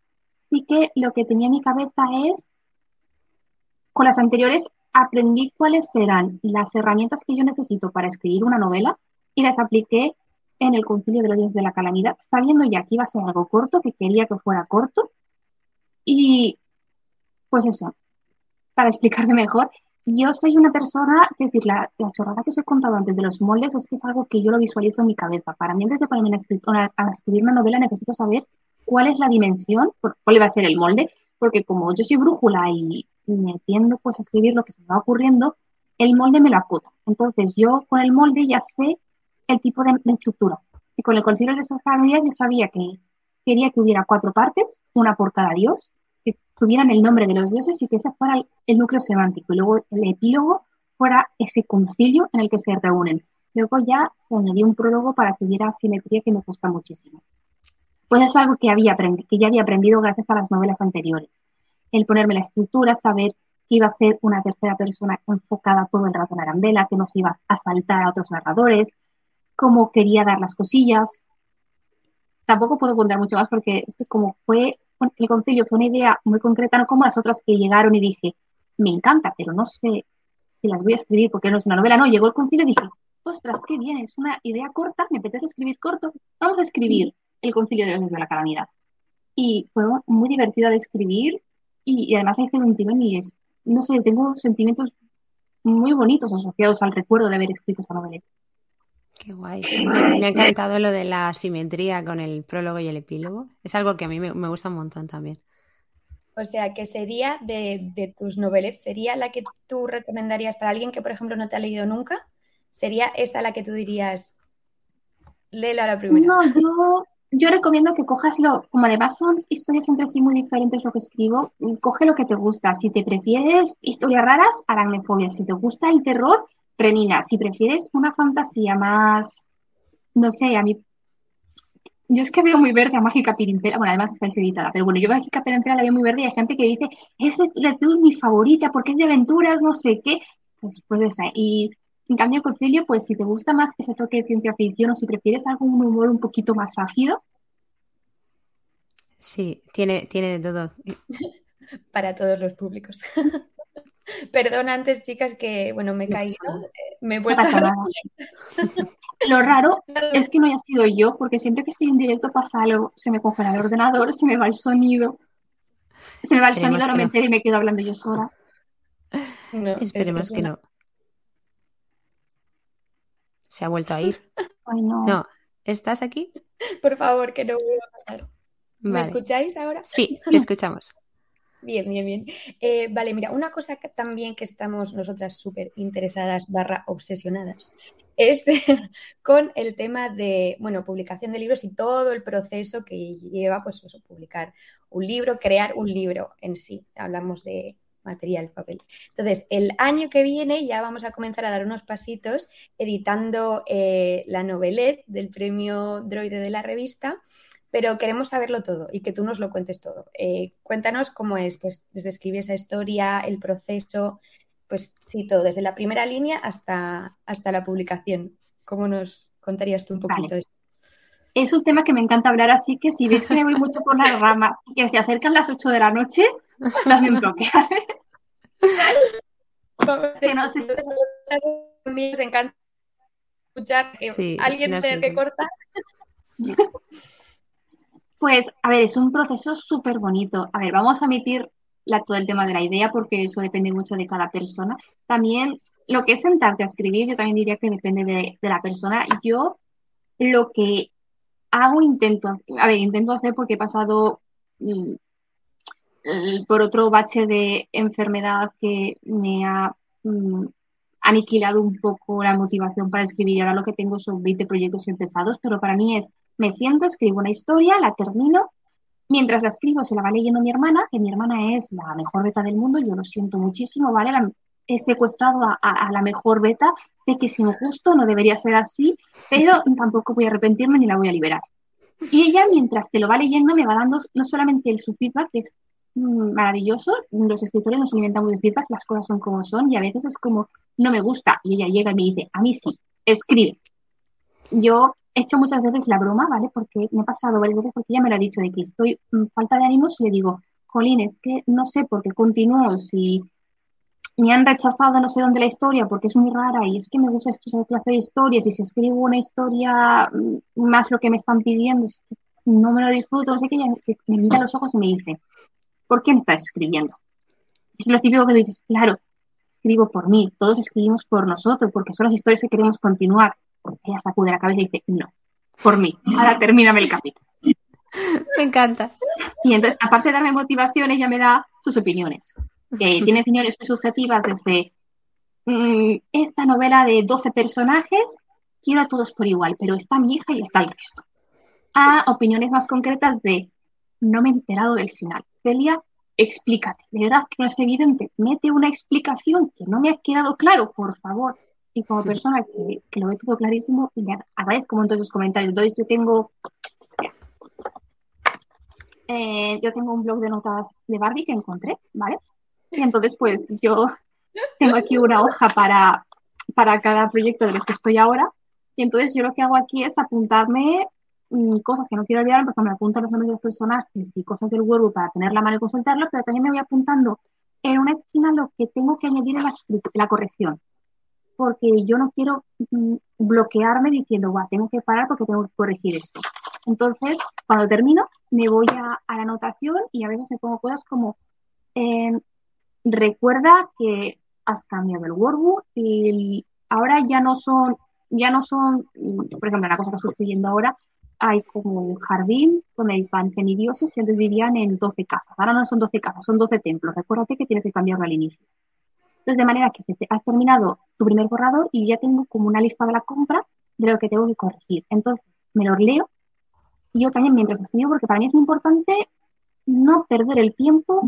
sí que lo que tenía en mi cabeza es, con las anteriores, aprendí cuáles eran las herramientas que yo necesito para escribir una novela y las apliqué en El Concilio de los Dioses de la Calamidad, sabiendo ya que iba a ser algo corto, que quería que fuera corto. Y pues eso, para explicarme mejor, yo soy una persona, es decir, la, chorrada que os he contado antes de los moldes es que es algo que yo lo visualizo en mi cabeza. Para mí, antes de ponerme a, escribir una novela, necesito saber cuál es la dimensión, cuál va a ser el molde, porque como yo soy brújula y me tiendo pues a escribir lo que se me va ocurriendo, el molde me lo acota. Entonces, yo con el molde ya sé el tipo de, estructura. Y con el concilio de sabiduría yo sabía que quería que hubiera cuatro partes, una por cada dios, que tuvieran el nombre de los dioses y que ese fuera el, núcleo semántico. Y luego el epílogo fuera ese concilio en el que se reúnen. Luego ya se añadió un prólogo para que hubiera simetría que me gusta muchísimo. Pues es algo que, había que ya había aprendido gracias a las novelas anteriores. El ponerme la estructura, saber que iba a ser una tercera persona enfocada todo el rato en Arambela, que no se iba a saltar a otros narradores, cómo quería dar las cosillas. Tampoco puedo contar mucho más porque es que como fue el concilio fue una idea muy concreta, no como las otras que llegaron y dije, me encanta, pero no sé si las voy a escribir porque no es una novela. No, llegó el concilio y dije, ostras, qué bien, es una idea corta, me apetece escribir corto, vamos a escribir el concilio de los de la calamidad. Y fue muy divertida de escribir y, además me hice un tirón y es, no sé, tengo sentimientos muy bonitos asociados al recuerdo de haber escrito esa novela. Qué guay. Me, ha encantado lo de la simetría con el prólogo y el epílogo. Es algo que a mí me, gusta un montón también. O sea, que sería de, tus novelas, ¿sería la que tú recomendarías para alguien que, por ejemplo, no te ha leído nunca? ¿Sería esta la que tú dirías, léela la primera? No, yo, yo recomiendo que cojas lo, como además son historias entre sí muy diferentes lo que escribo, coge lo que te gusta. Si te prefieres historias raras, aracnofobia. Si te gusta el terror, Renina, si prefieres una fantasía más, no sé, a mí, yo es que veo muy verde a Mágica Pirimpera, bueno, además está editada, pero bueno, yo Mágica Pirimpera la veo muy verde y hay gente que dice, es mi favorita porque es de aventuras, no sé qué, pues, pues esa. Y en cambio, Concilio, pues si te gusta más ese toque de ciencia ficción o si prefieres algún humor un poquito más ácido. Sí, tiene, tiene de todo. Para todos los públicos. Perdón antes, chicas, que bueno, me he caído. Eh, me he vuelto Lo raro es que no haya sido yo, porque siempre que estoy en directo pasa algo, se me congela el ordenador, se me va el sonido. Se me va el sonido, no me entero y me quedo hablando yo sola. Esperemos que, no. Se ha vuelto a ir. no. no. ¿Estás aquí? Por favor, que no vuelva a pasar. ¿Me escucháis ahora? Sí, te escuchamos. Bien, bien, bien. Eh, vale, mira, una cosa que también que estamos nosotras súper interesadas barra obsesionadas es con el tema de, bueno, publicación de libros y todo el proceso que lleva, pues publicar un libro, crear un libro en sí. Hablamos de material, papel. Entonces, el año que viene ya vamos a comenzar a dar unos pasitos editando eh, la novelette del premio Droide de la revista pero queremos saberlo todo y que tú nos lo cuentes todo. Eh, cuéntanos cómo es, pues, desde escribir esa historia, el proceso, pues sí, todo, desde la primera línea hasta, hasta la publicación. ¿Cómo nos contarías tú un poquito eso? Es un tema que me encanta hablar, así que si ves que me voy mucho por las ramas y que se acercan las 8 de la noche, las un toque. que no sé Nos encanta escuchar que alguien tiene que cortar. Pues, a ver, es un proceso súper bonito. A ver, vamos a omitir la, todo el tema de la idea porque eso depende mucho de cada persona. También lo que es sentarte a escribir, yo también diría que depende de, la persona. Yo lo que hago, intento, a ver, intento hacer porque he pasado mm, por otro bache de enfermedad que me ha mm, aniquilado un poco la motivación para escribir. Ahora lo que tengo son 20 proyectos empezados, pero para mí es me siento, escribo una historia, la termino. Mientras la escribo, se la va leyendo mi hermana, que mi hermana es la mejor beta del mundo. Yo lo siento muchísimo, ¿vale? he secuestrado a, la mejor beta. Sé que es injusto, no debería ser así, pero tampoco voy a arrepentirme ni la voy a liberar. Y ella, mientras que lo va leyendo, me va dando no solamente el, su feedback, que es mm, maravilloso, los escritores nos alimentan muy de feedback, las cosas son como son, y a veces es como, no me gusta, y ella llega y me dice, a mí sí, escribe. Yo he hecho muchas veces la broma, ¿vale? Porque me ha pasado varias veces porque ella me lo ha dicho de que estoy falta de ánimos y le digo, Colín, es que no sé por qué continúo, si me han rechazado no sé dónde la historia porque es muy rara y es que me gusta esta clase de historias y si escribo una historia mm, más lo que me están pidiendo, es que no me lo disfruto, sé que ella me mira los ojos y me dice, ¿por qué me estás escribiendo? Es lo típico que dices, claro, escribo por mí, todos escribimos por nosotros, porque son las historias que queremos continuar. Ella sacude la cabeza y dice, no, por mí, ahora termíname el capítulo. Me encanta. Y entonces, aparte de darme motivación, ella me da sus opiniones. Que tiene opiniones muy subjetivas desde mm, esta novela de 12 personajes, quiero a todos por igual, pero está mi hija y está el resto. A opiniones más concretas de no me he enterado del final. Celia, explícate. De verdad que no es evidente. Mete una explicación que no me ha quedado claro, por favor. Y como persona que, lo ve todo clarísimo, le agradezco un montón sus comentarios. Entonces yo tengo eh, yo tengo un blog de notas de Barbie que encontré, ¿vale? Y entonces, pues yo tengo aquí una hoja para, para cada proyecto de los que estoy ahora. Y entonces yo lo que hago aquí es apuntarme mm, cosas que no quiero olvidar, porque me apunto los nombres de los personajes y cosas del word para tener la mano y consultarlo, pero también me voy apuntando en una esquina lo que tengo que añadir en la, corrección. Porque yo no quiero mm, bloquearme diciendo, guau, tengo que parar porque tengo que corregir esto. Entonces, cuando termino, me voy a, la anotación y a veces me pongo cosas como, em, recuerda que has cambiado el workbook y ahora ya no son, ya no son, por ejemplo, la cosa que estoy escribiendo ahora, hay como un jardín donde van semidioses y antes vivían en 12 casas. Ahora no son 12 casas, son 12 templos. Recuérdate que tienes que cambiarlo al inicio. Entonces, de manera que has terminado tu primer borrador y ya tengo como una lista de la compra de lo que tengo que corregir. Entonces, me lo leo y yo también mientras escribo, porque para mí es muy importante no perder el tiempo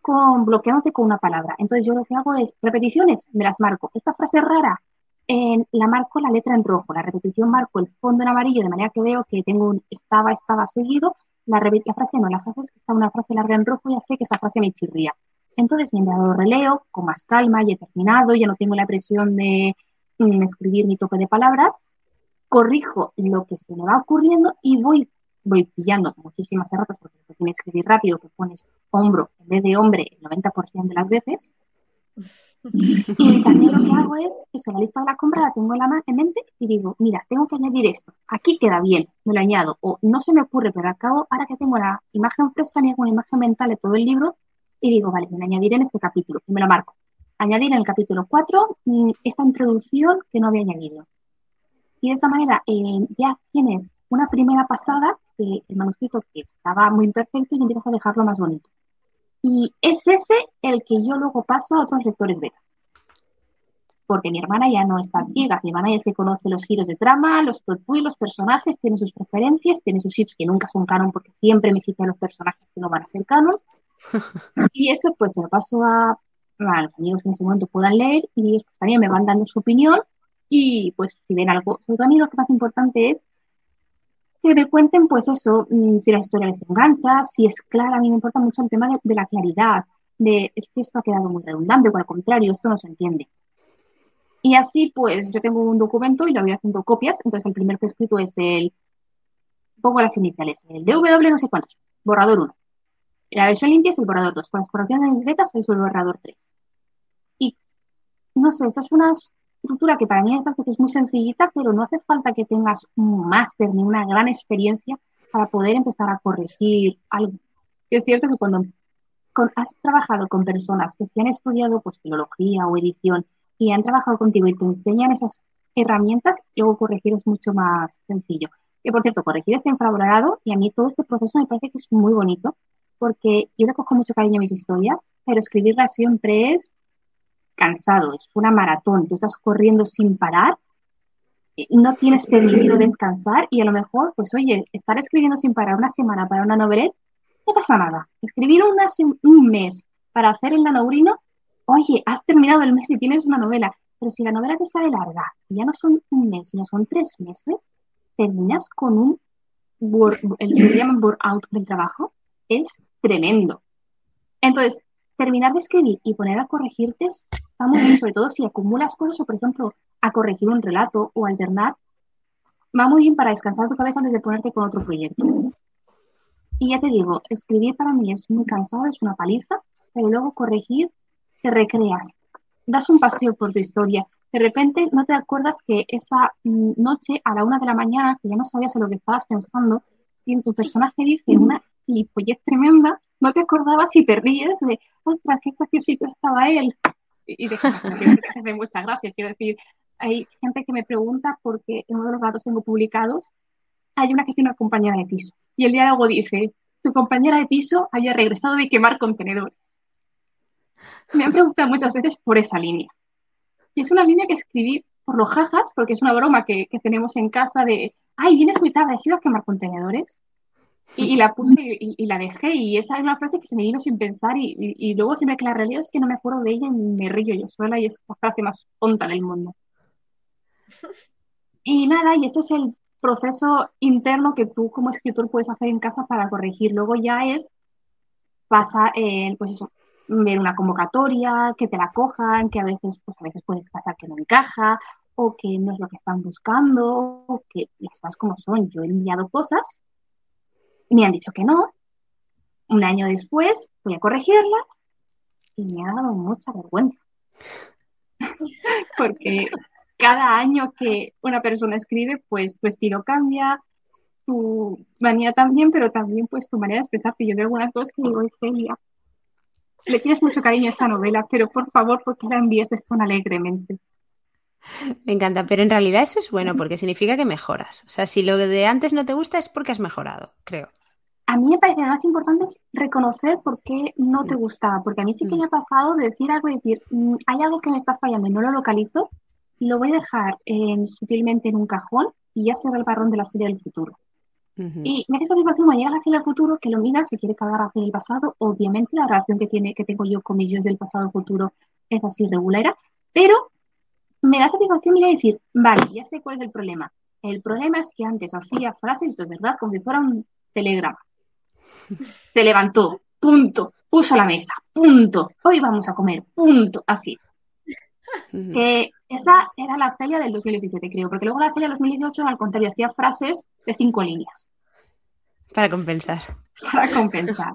con bloqueándote con una palabra. Entonces yo lo que hago es repeticiones, me las marco. Esta frase rara, en, la marco la letra en rojo, la repetición marco el fondo en amarillo, de manera que veo que tengo un estaba, estaba seguido. La, la frase no, la frase es que está una frase larga en rojo, ya sé que esa frase me chirría. Entonces, mientras lo releo con más calma, y he terminado, ya no tengo la presión de mm, escribir mi tope de palabras, corrijo lo que se me va ocurriendo y voy voy pillando muchísimas erratas porque tienes que escribir rápido, que pones hombro en vez de hombre el 90% de las veces. Y también lo que hago es, eso, la lista de la compra la tengo en, la en mente y digo, mira, tengo que añadir esto, aquí queda bien, me lo añado, o no se me ocurre, pero acabo, ahora que tengo la imagen fresca, hago una imagen mental de todo el libro y digo, vale, me lo añadiré en este capítulo, y me lo marco. Añadir en el capítulo 4 mm, esta introducción que no había añadido. Y de esa manera eh, ya tienes una primera pasada del manuscrito que estaba muy imperfecto y empiezas a dejarlo más bonito. Y es ese el que yo luego paso a otros lectores beta. Porque mi hermana ya no está ciega, mi hermana ya se conoce los giros de trama, los plot los personajes, tiene sus preferencias, tiene sus chips que nunca son canon porque siempre me citan los personajes que no van a ser canon. y eso pues se lo paso a, los amigos que en ese momento puedan leer y ellos pues, también me van dando su opinión y pues si ven algo, sobre todo a mí lo que más importante es que me cuenten pues eso, mm, si la historia les engancha, si es clara, a mí me importa mucho el tema de, la claridad, de es que esto ha quedado muy redundante o al contrario, esto no se entiende. Y así pues yo tengo un documento y lo voy haciendo copias, entonces el primer que he escrito es el, pongo las iniciales, el DW no sé cuántos, borrador 1. La versión limpia es el borrador 2, con las correcciones betas es el borrador 3. Y no sé, estas son unas estructura que para mí me parece que es muy sencillita, pero no hace falta que tengas un máster ni una gran experiencia para poder empezar a corregir algo. Es cierto que cuando has trabajado con personas que se han estudiado pues, filología o edición y han trabajado contigo y te enseñan esas herramientas, luego corregir es mucho más sencillo. Que por cierto, corregir está infravalorado y a mí todo este proceso me parece que es muy bonito porque yo le cojo mucho cariño a mis historias, pero escribirlas siempre es cansado, es una maratón, tú estás corriendo sin parar, no tienes permitido descansar y a lo mejor, pues oye, estar escribiendo sin parar una semana para una novela, no pasa nada. Escribir un mes para hacer el nanobrino, oye, has terminado el mes y tienes una novela, pero si la novela te sale larga y ya no son un mes, sino son tres meses, terminas con un, el que llaman out del trabajo, es tremendo. Entonces, terminar de escribir y poner a corregirte está muy bien, sobre todo si acumulas cosas o, por ejemplo, a corregir un relato o alternar, va muy bien para descansar tu cabeza antes de ponerte con otro proyecto. Y ya te digo, escribir para mí es muy cansado, es una paliza, pero luego corregir, te recreas, das un paseo por tu historia. De repente no te acuerdas que esa mm, noche a la una de la mañana, que ya no sabías en lo que estabas pensando, y tu personaje dice una es tremenda, no te acordabas y te ríes de, ostras, qué graciosito estaba él. y de que hace mucha gracia. Quiero decir, hay gente que me pregunta porque en uno de los datos tengo publicados hay una que tiene una compañera de piso y el diálogo dice, su compañera de piso había regresado de quemar contenedores. Me han preguntado muchas veces por esa línea. Y es una línea que escribí por los jajas, porque es una broma que, tenemos en casa de, ay, vienes muy tarde, ¿has ido a quemar contenedores? Y, la puse y, la dejé, y esa es una frase que se me vino sin pensar, y, luego siempre que la realidad es que no me acuerdo de ella y me río yo sola, y es la frase más tonta del mundo. Y nada, y este es el proceso interno que tú como escritor puedes hacer en casa para corregir. Luego ya es, pasa, eh, pues eso, ver una convocatoria, que te la cojan, que a veces, pues a veces puede pasar que no encaja, o que no es lo que están buscando, o que las cosas como son. Yo he enviado cosas me han dicho que no. Un año después voy a corregirlas y me ha dado mucha vergüenza. Porque cada año que una persona escribe, pues tu estilo cambia, tu manía también, pero también pues tu manera de expresarte. Yo veo algunas cosas que digo, Celia, le tienes mucho cariño a esa novela, pero por favor, ¿por qué la envías tan alegremente? Me encanta, pero en realidad eso es bueno porque significa que mejoras. O sea, si lo de antes no te gusta es porque has mejorado, creo. A mí me parece más importante es reconocer por qué no te mm. gustaba, porque a mí sí que mm. me ha pasado de decir algo y decir, mm, hay algo que me está fallando y no lo localizo, lo voy a dejar sutilmente en un cajón y ya será el barrón de la serie del futuro. Y me hace satisfacción cuando llega la serie del futuro que lo mira, se quiere cagar hacia el pasado. Obviamente la relación que, tiene, que tengo yo con mis yo del pasado futuro es así regular, pero me da satisfacción mirar y decir, vale, ya sé cuál es el problema. El problema es que antes hacía frases de verdad como si fuera un telegrama. Se levantó, punto, puso la mesa, punto, hoy vamos a comer, punto, así. Que esa era la Celia del 2017, creo, porque luego la Celia del 2018, al contrario, hacía frases de cinco líneas. Para compensar. Para compensar.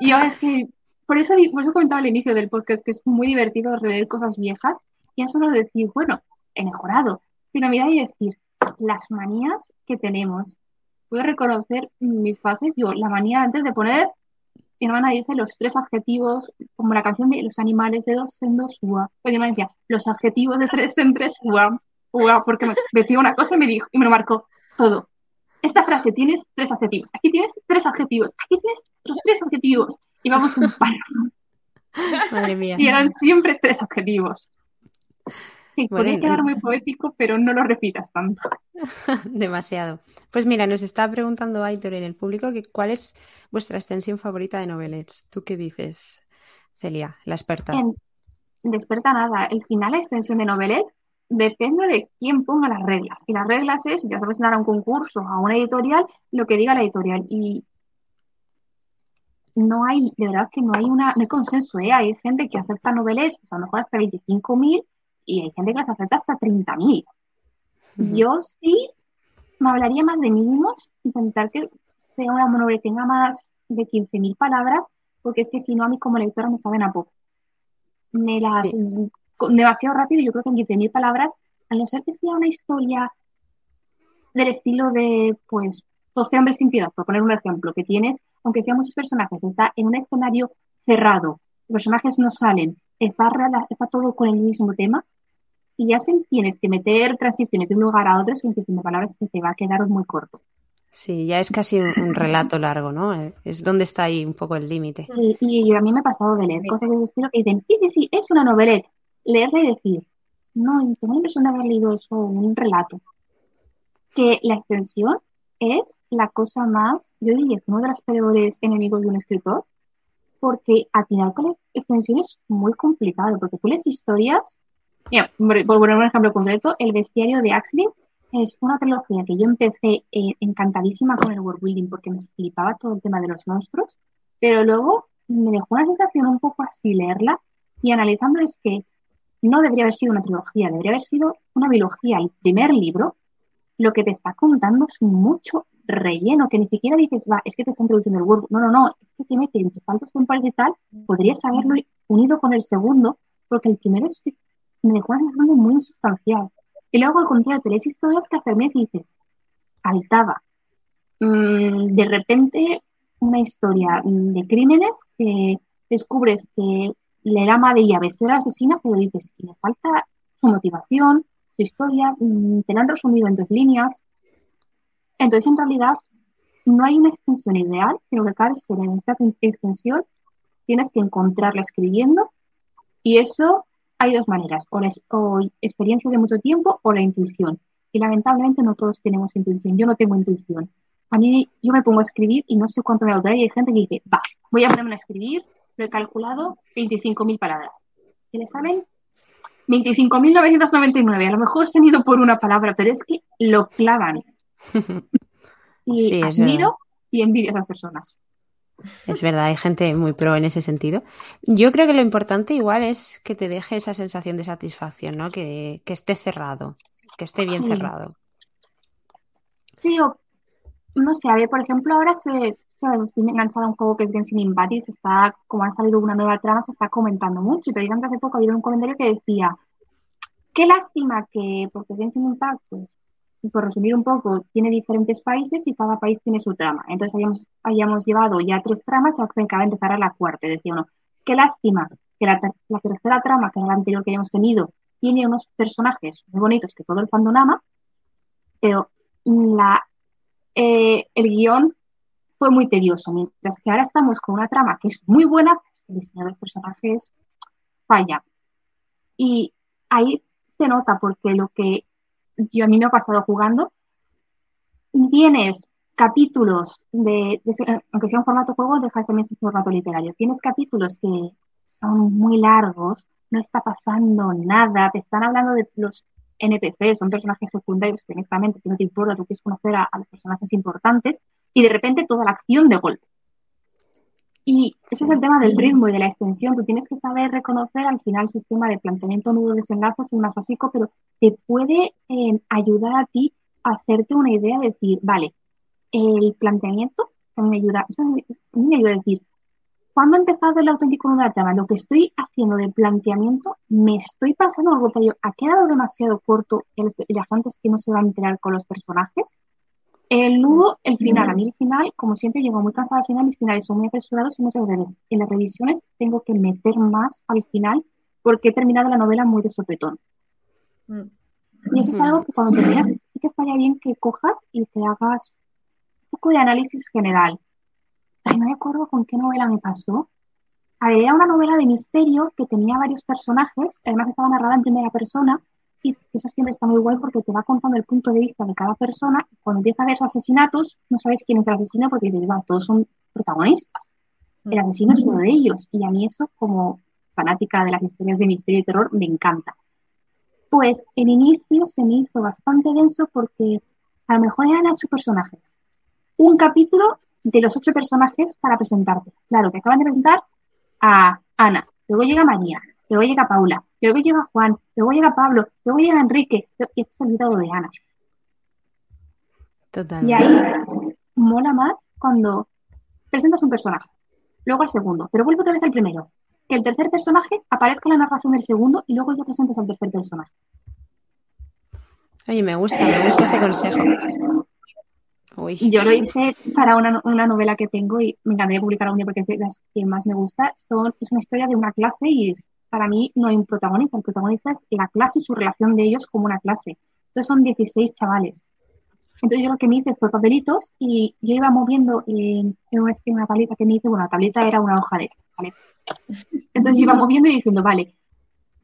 Y ahora es que, por eso, por eso comentaba al inicio del podcast que es muy divertido releer cosas viejas y eso no decir, bueno, he mejorado, sino mirar y decir, las manías que tenemos. Puedo reconocer mis fases, yo, la manía antes de poner mi hermana dice los tres adjetivos, como la canción de los animales de dos en dos, ua. Pues mi hermana decía, los adjetivos de tres en tres, ua, ua, porque me decía una cosa y me dijo, y me lo marcó todo. Esta frase tienes tres adjetivos, aquí tienes tres adjetivos, aquí tienes otros tres adjetivos, y vamos un párrafo. Madre mía. Y eran siempre tres adjetivos. Sí, podría quedar muy poético, pero no lo repitas tanto. Demasiado. Pues mira, nos está preguntando Aitor en el público que cuál es vuestra extensión favorita de novelets. ¿Tú qué dices, Celia, la experta? En, experta nada. El final, la extensión de novelet, depende de quién ponga las reglas. Y las reglas es, ya sabes, dar a un concurso, a una editorial, lo que diga la editorial. Y no hay, de verdad que no hay una, no hay consenso, ¿eh? Hay gente que acepta novelets, pues a lo mejor hasta 25.000 y hay gente que las acepta hasta 30.000. Yo sí me hablaría más de mínimos, intentar que sea una que tenga más de 15.000 palabras, porque es que si no, a mí como lectora me saben a poco. Me las. demasiado rápido, yo creo que en 15.000 palabras, a no ser que sea una historia del estilo de, pues, 12 hombres sin piedad, por poner un ejemplo, que tienes, aunque sean muchos personajes, está en un escenario cerrado, los personajes no salen, está, está todo con el mismo tema, si ya tienes que meter transiciones de un lugar a otro, sin de palabras, que te va a quedar muy corto. Sí, ya es casi un, relato largo, ¿no? Es donde está ahí un poco el límite. y, a mí me ha pasado de leer cosas de ese estilo que dicen, sí, sí, sí, es una novelette. Leerla y decir, no, tengo la impresión de haber leído eso, un relato. Que la extensión es la cosa más, yo diría uno de los peores enemigos de un escritor, porque atinar con las extensiones es muy complicado, porque tú lees historias Mira, por poner un ejemplo concreto, El bestiario de Axley es una trilogía que yo empecé eh, encantadísima con el world building porque me flipaba todo el tema de los monstruos, pero luego me dejó una sensación un poco así leerla y analizando es que no debería haber sido una trilogía, debería haber sido una biología. El primer libro, lo que te está contando es mucho relleno, que ni siquiera dices, va, es que te está introduciendo el world. No, no, no, es que te mete entre saltos temporales y tal, podrías haberlo unido con el segundo, porque el primero es me dejó una muy insustancial. Y luego, al contrario, te lees historias que hace meses y dices, faltaba. Mm, de repente, una historia de crímenes que descubres que le ama de llave ser asesina, pero dices, le falta su motivación, su historia, mm, te la han resumido en dos líneas. Entonces, en realidad, no hay una extensión ideal, sino que cada historia en esta extensión tienes que encontrarla escribiendo y eso hay dos maneras, o, la, experiencia de mucho tiempo o la intuición. Y lamentablemente no todos tenemos intuición. Yo no tengo intuición. A mí yo me pongo a escribir y no sé cuánto me va a durar y hay gente que dice, va, voy a ponerme a escribir, lo he calculado, 25.000 palabras. Y le salen 25.999. A lo mejor se han ido por una palabra, pero es que lo clavan. Y admiro y envidio a esas personas. Es verdad, hay gente muy pro en ese sentido. Yo creo que lo importante igual es que te deje esa sensación de satisfacción, ¿no? Que, esté cerrado, que esté bien cerrado. Sí, o, no sé, a ver, por ejemplo, ahora se, estoy enganchada a un juego que es Genshin Impact y se está, como ha salido una nueva trama, se está comentando mucho. Y precisamente hace poco había un comentario que decía, qué lástima que, porque Genshin Impact, pues, por resumir un poco, tiene diferentes países y cada país tiene su trama. Entonces hayamos, hayamos llevado ya tres tramas acaba de empezar a la cuarta. Decía uno, qué lástima que la, tercera trama, que era la anterior que hayamos tenido, tiene unos personajes muy bonitos que todo el fandom ama, pero la, eh, el guion fue muy tedioso, mientras que ahora estamos con una trama que es muy buena, pues el diseño de los personajes falla. Y ahí se nota porque lo que yo a mí me ha pasado jugando, tienes capítulos de, aunque sea un formato juego, dejas también ese formato literario. Tienes capítulos que son muy largos, no está pasando nada, te están hablando de los NPCs, son personajes secundarios que honestamente no te importa, tú quieres conocer a, los personajes importantes y de repente toda la acción de golpe. Y eso es el tema del ritmo y de la extensión. Tú tienes que saber reconocer al final el sistema de planteamiento nudo desenlace es el más básico, pero te puede eh, ayudar a ti a hacerte una idea de decir, vale, el planteamiento me ayuda, a mí me ayuda a decir, cuando he empezado el auténtico nudo de trama, lo que estoy haciendo de planteamiento, me estoy pasando algo, pero ha quedado demasiado corto el, la gente que no se va a enterar con los personajes el nudo, el final, a mí el final, como siempre, llego muy cansada al final, mis finales son muy apresurados y muchas veces en las revisiones tengo que meter más al final porque he terminado la novela muy de sopetón. Mm. Y eso es algo que cuando terminas, sí que estaría bien que cojas y te hagas un poco de análisis general. Ay, no me acuerdo con qué novela me pasó. A ver, era una novela de misterio que tenía varios personajes, además estaba narrada en primera persona, y eso siempre está muy guay porque te va contando el punto de vista de cada persona. Cuando empieza a ver asesinatos, no sabes quién es el asesino porque dices, va, todos son protagonistas. El asesino es uno de ellos. Y a mí eso, como fanática de las historias de misterio y terror, me encanta. Pues el inicio se me hizo bastante denso porque a lo mejor eran ocho personajes. Un capítulo de los ocho personajes para presentarte. Claro, te acaban de presentar a Ana, luego llega María, luego llega Paula, luego llega Juan, luego llega Pablo, luego llega Enrique, y te has olvidado de Ana. Total. Y ahí mola más cuando presentas un personaje, luego al segundo, pero vuelve otra vez al primero. Que el tercer personaje aparezca en la narración del segundo y luego ya presentas al tercer personaje. Oye, me gusta, me gusta ese consejo. Yo lo hice para una, una, novela que tengo y me encantaría publicar un día porque es de las que más me gusta. Son, es una historia de una clase y es para mí no hay un protagonista, el protagonista es la clase y su relación de ellos como una clase. Entonces son 16 chavales. Entonces yo lo que me hice fue papelitos y yo iba moviendo en, una, tableta que me hice, bueno, la tableta era una hoja de esta, ¿vale? Entonces yo iba moviendo y diciendo, vale,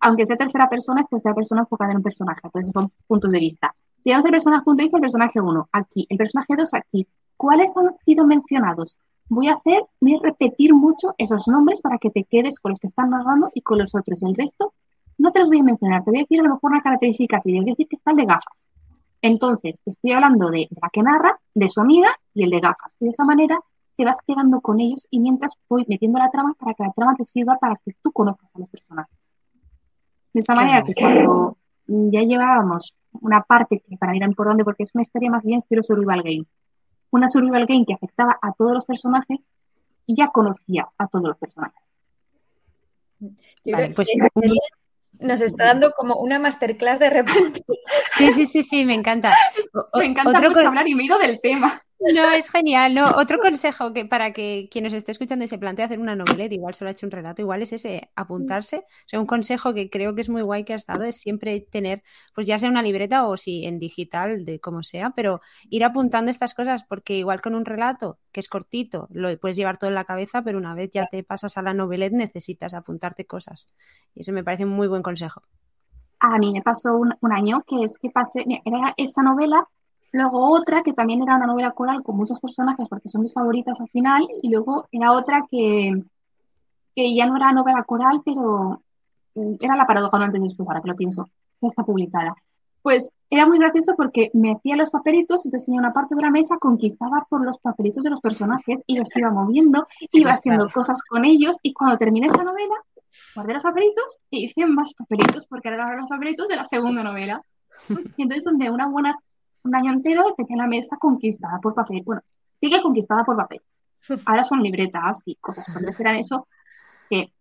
aunque sea tercera persona, es tercera persona enfocada en un personaje. Entonces son puntos de vista. Tenemos el personaje punto de vista, el personaje 1, aquí, el personaje 2, aquí. ¿Cuáles han sido mencionados? Voy a hacer, voy a repetir mucho esos nombres para que te quedes con los que están narrando y con los otros. El resto no te los voy a mencionar, te voy a decir a lo mejor una característica que voy a decir que está el de gafas. Entonces, estoy hablando de la que narra, de su amiga y el de gafas. Y de esa manera te vas quedando con ellos y mientras voy metiendo la trama para que la trama te sirva para que tú conozcas a los personajes. De esa manera que cuando ya llevábamos una parte que para mí era importante porque es una historia más bien estilo survival game una survival game que afectaba a todos los personajes y ya conocías a todos los personajes. pues, nos está dando como una masterclass de repente. Sí, sí, sí, sí, me encanta. me encanta mucho hablar y me he ido del tema. No, es genial. No, otro consejo que para que quien nos esté escuchando y se plantea hacer una noveleta, igual solo ha hecho un relato, igual es ese, apuntarse. O sea, un consejo que creo que es muy guay que has dado es siempre tener, pues ya sea una libreta o si en digital, de como sea, pero ir apuntando estas cosas, porque igual con un relato que es cortito, lo puedes llevar todo en la cabeza, pero una vez ya te pasas a la novelette necesitas apuntarte cosas. Y eso me parece un muy buen consejo. A mí me pasó un, un año que es que pasé, era esa novela Luego otra que también era una novela coral con muchos personajes porque son mis favoritas al final. Y luego era otra que, que ya no era novela coral, pero mm, era la paradoja no antes y después, ahora que lo pienso. Ya está publicada. Pues era muy gracioso porque me hacía los papelitos, entonces tenía una parte de la mesa conquistada por los papelitos de los personajes y los iba moviendo, iba haciendo cosas con ellos y cuando terminé esa novela, guardé los papelitos y hice más papelitos porque eran los papelitos de la segunda novela. Y entonces donde una buena un año entero tenía la mesa conquistada por papel. Bueno, sigue conquistada por papeles. Ahora son libretas y cosas. Antes eran eso que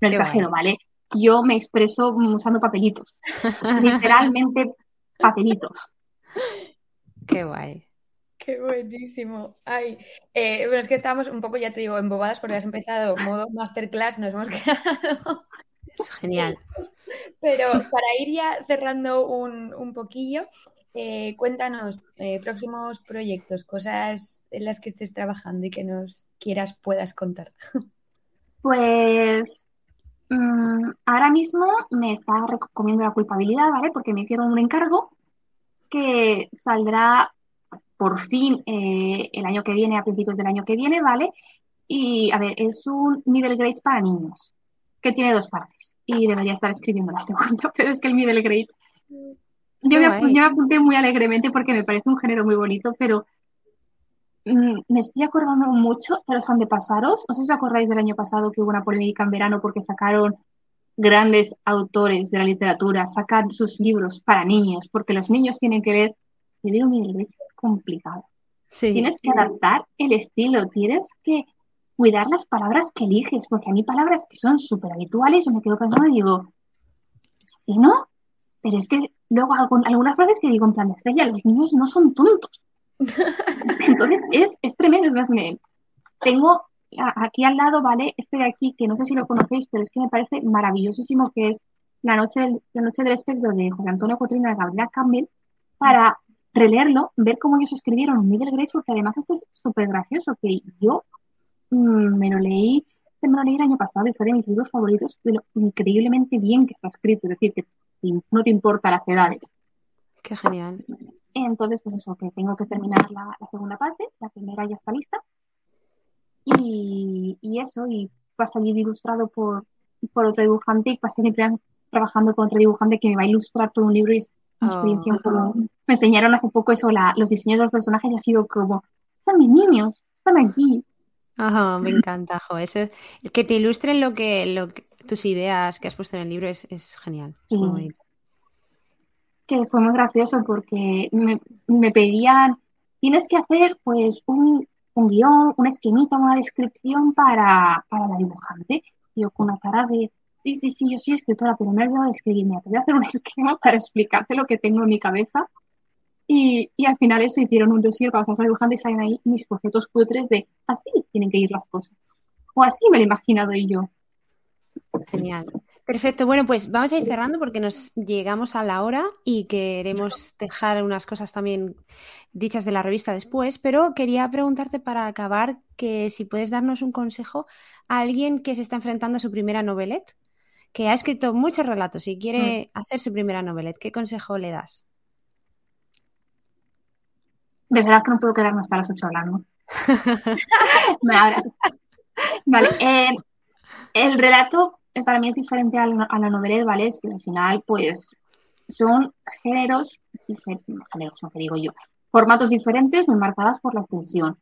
no exagero, ¿vale? Yo me expreso usando papelitos. Literalmente papelitos. Qué guay. Qué buenísimo. Ay, eh, bueno, es que estábamos un poco, ya te digo, embobadas porque has empezado modo masterclass, nos hemos quedado. Es genial. Pero para ir ya cerrando un, un poquillo, eh, cuéntanos eh, próximos proyectos, cosas en las que estés trabajando y que nos quieras, puedas contar. Pues mm, ahora mismo me está recomiendo la culpabilidad, ¿vale? Porque me hicieron un encargo que saldrá por fin eh, el año que viene, a principios del año que viene, ¿vale? Y a ver, es un middle grade para niños, que tiene dos partes. Y debería estar escribiendo la segunda, pero es que el middle grade yo me, apunté muy alegremente porque me parece un género muy bonito, pero mm, me estoy acordando mucho de los antepasados. No sé si os acordáis del año pasado que hubo una polémica en verano porque sacaron grandes autores de la literatura, sacar sus libros para niños, porque los niños tienen que leer. Escribir un libro es complicado. Tienes que adaptar el estilo, tienes que cuidar las palabras que eliges, porque a mí palabras que son súper habituales, yo me quedo pensando y digo, si no, pero es que luego algunas frases que digo en plan de estrella, los niños no son tontos. Entonces es, es tremendo. Es más, tengo aquí al lado, ¿vale? Este de aquí, que no sé si lo conocéis, pero es que me parece maravillosísimo, que es La Noche del, la noche del Espectro de José Antonio Cotrina de Gabriela Campbell, para releerlo, ver cómo ellos escribieron Miguel Grace, porque además esto es súper gracioso, que yo mm, me lo leí me lo leí el año pasado y fue de mis libros favoritos de lo increíblemente bien que está escrito, es decir, que no te importa las edades. Qué genial. Entonces, pues eso, que tengo que terminar la, segunda parte, la primera ya está lista. Y, eso, y va a salir ilustrado por, por otro dibujante y pasé mi plan trabajando con otro dibujante que me va a ilustrar todo un libro y es una experiencia oh. Me enseñaron hace poco eso, la, los diseños de los personajes y ha sido como, son mis niños, están aquí. Me encanta, jo. Eso, que te ilustren lo que, lo tus ideas que has puesto en el libro es, es genial. Que fue muy gracioso porque me, me, pedían, tienes que hacer pues un, un guion, una esquemita, una descripción para, para la dibujante. yo con una cara de, sí, sí, sí, yo soy escritora, pero me he olvidado de escribirme. Te voy a hacer un esquema para explicarte lo que tengo en mi cabeza. Y, y al final eso hicieron un dossier para pasar dibujante y salen ahí mis bocetos cutres de así tienen que ir las cosas. O así me lo he imaginado y yo. Genial. Perfecto, bueno, pues vamos a ir cerrando porque nos llegamos a la hora y queremos dejar unas cosas también dichas de la revista después, pero quería preguntarte para acabar que si puedes darnos un consejo a alguien que se está enfrentando a su primera novelette, que ha escrito muchos relatos y quiere mm. hacer su primera novelette, ¿qué consejo le das? De verdad que no puedo quedarme hasta las 8 hablando. vale, eh, el relato para mí es diferente a la, a la novela, ¿vale? al final, pues, son géneros, géneros, que digo yo, formatos diferentes, muy marcadas por la extensión.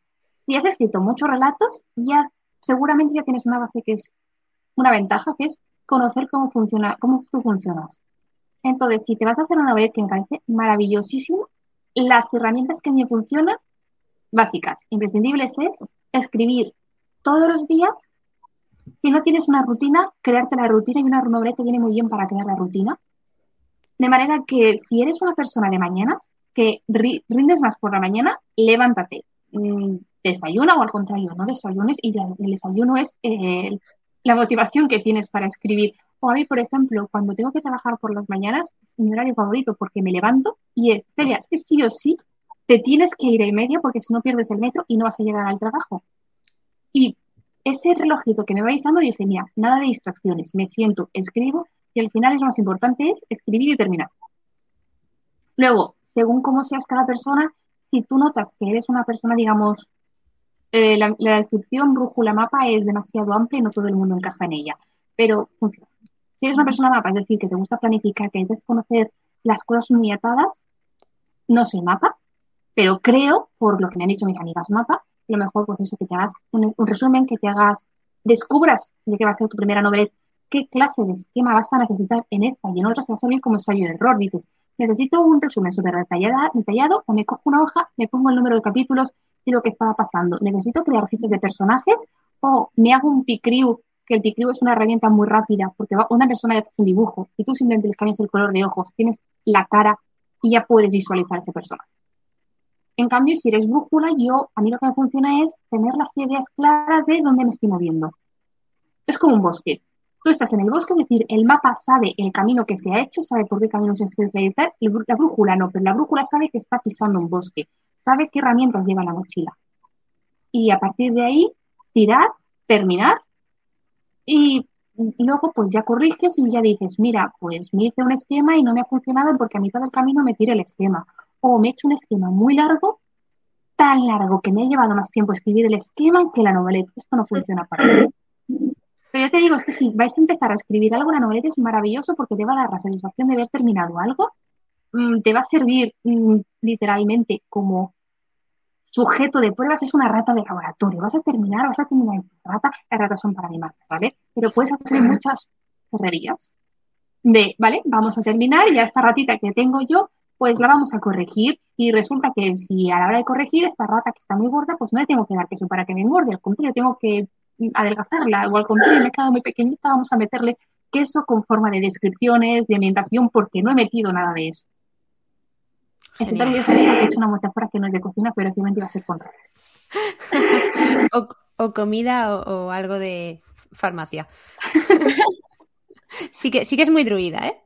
Si has escrito muchos relatos, ya seguramente ya tienes una base que es una ventaja, que es conocer cómo funciona, cómo tú funcionas. Entonces, si te vas a hacer una novela que parece maravillosísimo, las herramientas que me funcionan, básicas, imprescindibles, es escribir todos los días. Si no tienes una rutina, crearte la rutina y una novela te viene muy bien para crear la rutina. De manera que si eres una persona de mañanas, que rindes más por la mañana, levántate, mm, desayuna o al contrario, no desayunes y el desayuno es eh, la motivación que tienes para escribir. O a mí, por ejemplo, cuando tengo que trabajar por las mañanas, es mi horario favorito porque me levanto y es, Celia, es que sí o sí te tienes que ir a y media porque si no pierdes el metro y no vas a llegar al trabajo. Y ese relojito que me va avisando dice, mira, nada de distracciones, me siento, escribo y al final es lo más importante es escribir y terminar. Luego, según cómo seas cada persona, si tú notas que eres una persona, digamos, eh, la, descripción brújula mapa es demasiado amplia y no todo el mundo encaja en ella, pero funciona. Si eres una persona mapa, es decir, que te gusta planificar, que quieres conocer las cosas muy atadas, no soy mapa, pero creo, por lo que me han dicho mis amigas mapa, lo mejor pues eso, que te hagas un, resumen, que te hagas, descubras de qué va a ser tu primera novela, qué clase de esquema vas a necesitar en esta y en otras te va a servir como ensayo de error. Dices, necesito un resumen súper detallado, o me cojo una hoja, me pongo el número de capítulos y lo que estaba pasando. Necesito crear fichas de personajes o me hago un picriu, que el picriu es una herramienta muy rápida porque una persona ya ha hecho un dibujo y tú simplemente le cambias el color de ojos, tienes la cara y ya puedes visualizar a ese personaje. En cambio, si eres brújula, yo, a mí lo que me funciona es tener las ideas claras de dónde me estoy moviendo. Es como un bosque. Tú estás en el bosque, es decir, el mapa sabe el camino que se ha hecho, sabe por qué camino se que ir. La brújula no, pero la brújula sabe que está pisando un bosque, sabe qué herramientas lleva la mochila. Y a partir de ahí, tirar, terminar y luego pues ya corriges y ya dices, mira, pues me hice un esquema y no me ha funcionado porque a mitad del camino me tiré el esquema o me he hecho un esquema muy largo, tan largo que me ha llevado más tiempo escribir el esquema que la noveleta. Esto no funciona para mí. Pero yo te digo, es que si vais a empezar a escribir algo, la noveleta es maravilloso porque te va a dar la satisfacción de haber terminado algo, mm, te va a servir mm, literalmente como sujeto de pruebas, es una rata de laboratorio. Vas a terminar, vas a terminar en rata, las ratas son para animales, ¿vale? Pero puedes hacer muchas correrías de, ¿vale? Vamos a terminar, y ya esta ratita que tengo yo pues la vamos a corregir y resulta que si a la hora de corregir esta rata que está muy gorda, pues no le tengo que dar queso para que me engorde, al contrario, tengo que adelgazarla o al contrario, me he quedado muy pequeñita, vamos a meterle queso con forma de descripciones, de ambientación, porque no he metido nada de eso. Tal vez he hecho una metáfora que no es de cocina, pero obviamente iba a ser con o, o comida o, o algo de farmacia. sí, que, sí que es muy druida, ¿eh?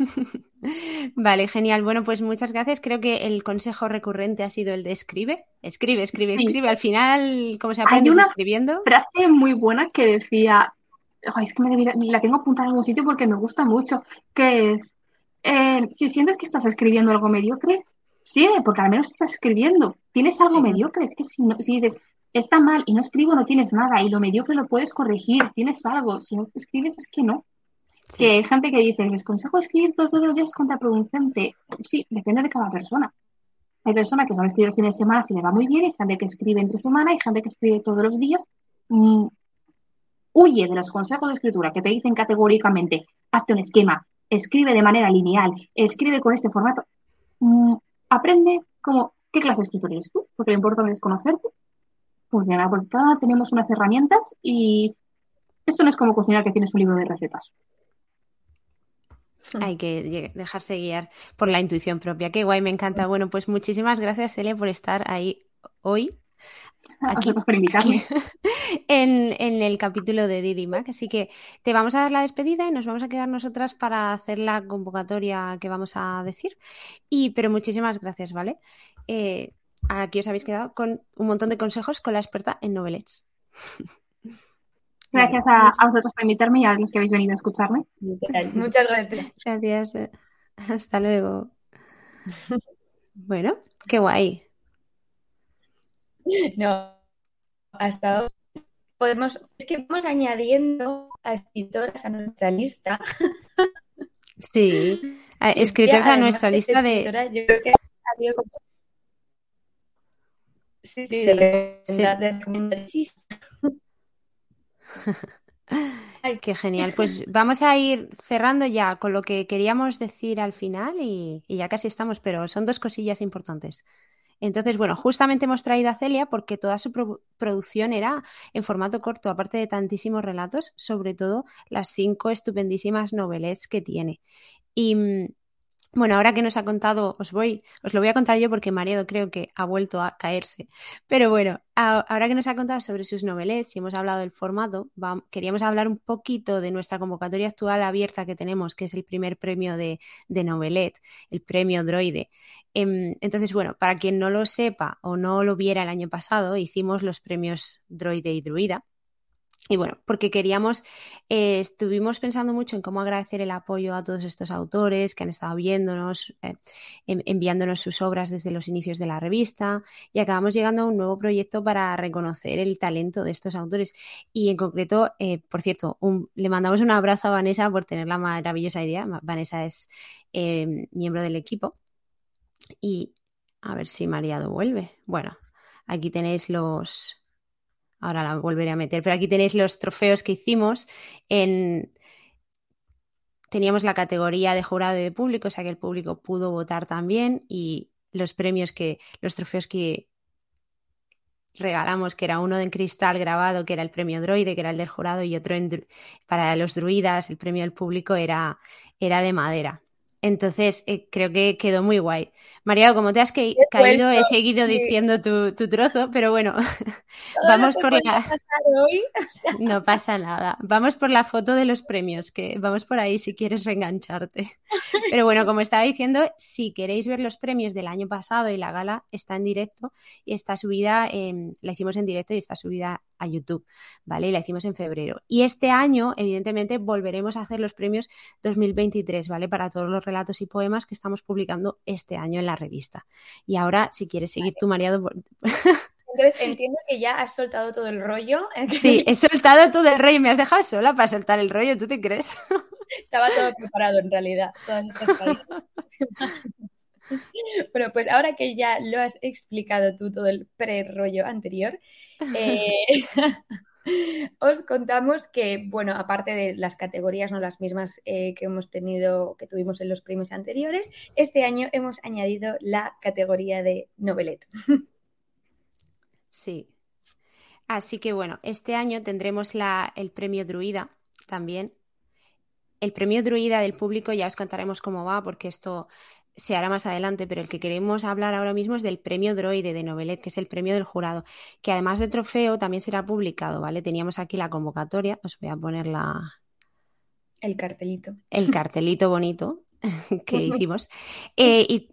Vale, genial. Bueno, pues muchas gracias. Creo que el consejo recurrente ha sido el de escribe, escribe, escribe, escribe. Al final, ¿cómo se aprende escribiendo? Hay una frase muy buena que decía, es que me la tengo apuntada en algún sitio porque me gusta mucho, que es, eh, si sientes que estás escribiendo algo mediocre, sigue, porque al menos estás escribiendo. Tienes algo mediocre, es que si, no, si dices, está mal y no escribo, no tienes nada, y lo mediocre lo puedes corregir, tienes algo, si no escribes es que no. Que hay gente que dice, les consejo escribir todos los días contraproducente. Sí, depende de cada persona. Hay personas que no escriben el fin de semana si le va muy bien, hay gente que escribe entre semana, hay gente que escribe todos los días. Mm, huye de los consejos de escritura que te dicen categóricamente, hazte un esquema, escribe de manera lineal, escribe con este formato. Mm, aprende como, ¿qué clase de escritor eres tú? Porque lo importante es conocerte, funciona, porque cada tenemos unas herramientas y esto no es como cocinar que tienes un libro de recetas. Hay que dejarse guiar por la intuición propia. Qué guay, me encanta. Bueno, pues muchísimas gracias, Celia, por estar ahí hoy. Aquí, por invitarme. en, el capítulo de Didi Mac. Así que te vamos a dar la despedida y nos vamos a quedar nosotras para hacer la convocatoria que vamos a decir. Y, pero muchísimas gracias, ¿vale? Eh, aquí os habéis quedado con un montón de consejos con la experta en novelets. Gracias a, vosotros por invitarme y a los que habéis venido a escucharme. Muchas gracias. Gracias. Hasta luego. Bueno, qué guay. No, hasta podemos, es que vamos añadiendo a escritoras a nuestra lista. Sí, escritoras a nuestra lista de. Yo creo que ha como... Sí, sí, sí, de, Ay, qué genial. Pues vamos a ir cerrando ya con lo que queríamos decir al final y, ya casi estamos, pero son dos cosillas importantes. Entonces, bueno, justamente hemos traído a Celia porque toda su producción era en formato corto, aparte de tantísimos relatos, sobre todo las cinco estupendísimas noveles que tiene. Y, Bueno, ahora que nos ha contado, os voy, os lo voy a contar yo porque Mariado creo que ha vuelto a caerse. Pero bueno, ahora que nos ha contado sobre sus noveles y hemos hablado del formato, queríamos hablar un poquito de nuestra convocatoria actual abierta que tenemos, que es el primer premio de, de Novelet, el premio Droide. Em, entonces, bueno, para quien no lo sepa o no lo viera el año pasado, hicimos los premios Droide y Druida y bueno, porque queríamos, eh, estuvimos pensando mucho en cómo agradecer el apoyo a todos estos autores que han estado viéndonos, eh, enviándonos sus obras desde los inicios de la revista y acabamos llegando a un nuevo proyecto para reconocer el talento de estos autores. Y en concreto, eh, por cierto, le mandamos un abrazo a Vanessa por tener la maravillosa idea. Vanessa es miembro del equipo. Y a ver si Mariado vuelve. Bueno, aquí tenéis los, ahora la volveré a meter, pero aquí tenéis los trofeos que hicimos en... Teníamos la categoría de jurado y de público, o sea que el público pudo votar también y los premios que, los trofeos que regalamos, que era uno de cristal grabado, que era el premio droide, que era el del jurado, y otro para los druidas, el premio del público era, era de madera. Entonces, eh, creo que quedó muy guay. María, como te has caído, he seguido diciendo tu, trozo, pero bueno, vamos por la... No pasa nada. Vamos por la foto de los premios, que vamos por ahí si quieres reengancharte. Pero bueno, como estaba diciendo, si queréis ver los premios del año pasado y la gala está en directo y está subida, la hicimos en directo y está subida a YouTube, ¿vale? Y la hicimos en febrero. Y este año, evidentemente, volveremos a hacer los premios 2023, ¿vale? Para todos los relatos y poemas que estamos publicando este año en la revista. Y ahora, si quieres seguir tu mareado... Entonces entiendo que ya has soltado todo el rollo. Sí, he soltado todo el rollo. Me has dejado sola para soltar el rollo, ¿tú te crees? Estaba todo preparado en realidad. bueno, pues ahora que ya lo has explicado tú todo el pre-rollo anterior, eh, os contamos que, bueno, aparte de las categorías, no las mismas eh, que hemos tenido, que tuvimos en los premios anteriores, este año hemos añadido la categoría de novelet. Sí. Así que bueno, este año tendremos la, el premio Druida también. El premio Druida del público ya os contaremos cómo va, porque esto se hará más adelante, pero el que queremos hablar ahora mismo es del premio Droide de Novelet, que es el premio del jurado, que además de trofeo también será publicado, ¿vale? Teníamos aquí la convocatoria, os voy a poner la... El cartelito. El cartelito bonito que hicimos. Eh, y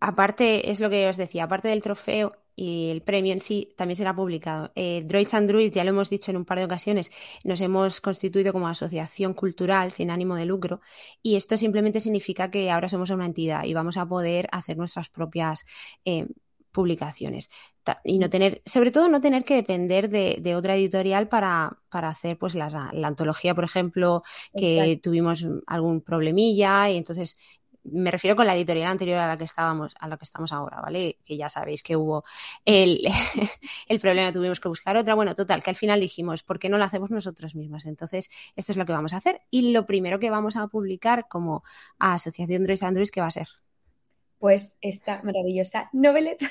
aparte, es lo que os decía, aparte del trofeo, y el premio en sí también será publicado. Eh, Droids and Druids, ya lo hemos dicho en un par de ocasiones, nos hemos constituido como asociación cultural sin ánimo de lucro y esto simplemente significa que ahora somos una entidad y vamos a poder hacer nuestras propias eh, publicaciones y no tener, sobre todo no tener que depender de, otra editorial para, para hacer pues la, antología, por ejemplo, que tuvimos algún problemilla y entonces me refiero con la editorial anterior a la que estábamos, a la que estamos ahora, ¿vale? Que ya sabéis que hubo el, el problema, tuvimos que buscar otra. Bueno, total, que al final dijimos, ¿por qué no lo hacemos nosotros mismos? Entonces, esto es lo que vamos a hacer. Y lo primero que vamos a publicar como Asociación Android Android, ¿qué va a ser? Pues esta maravillosa noveleta.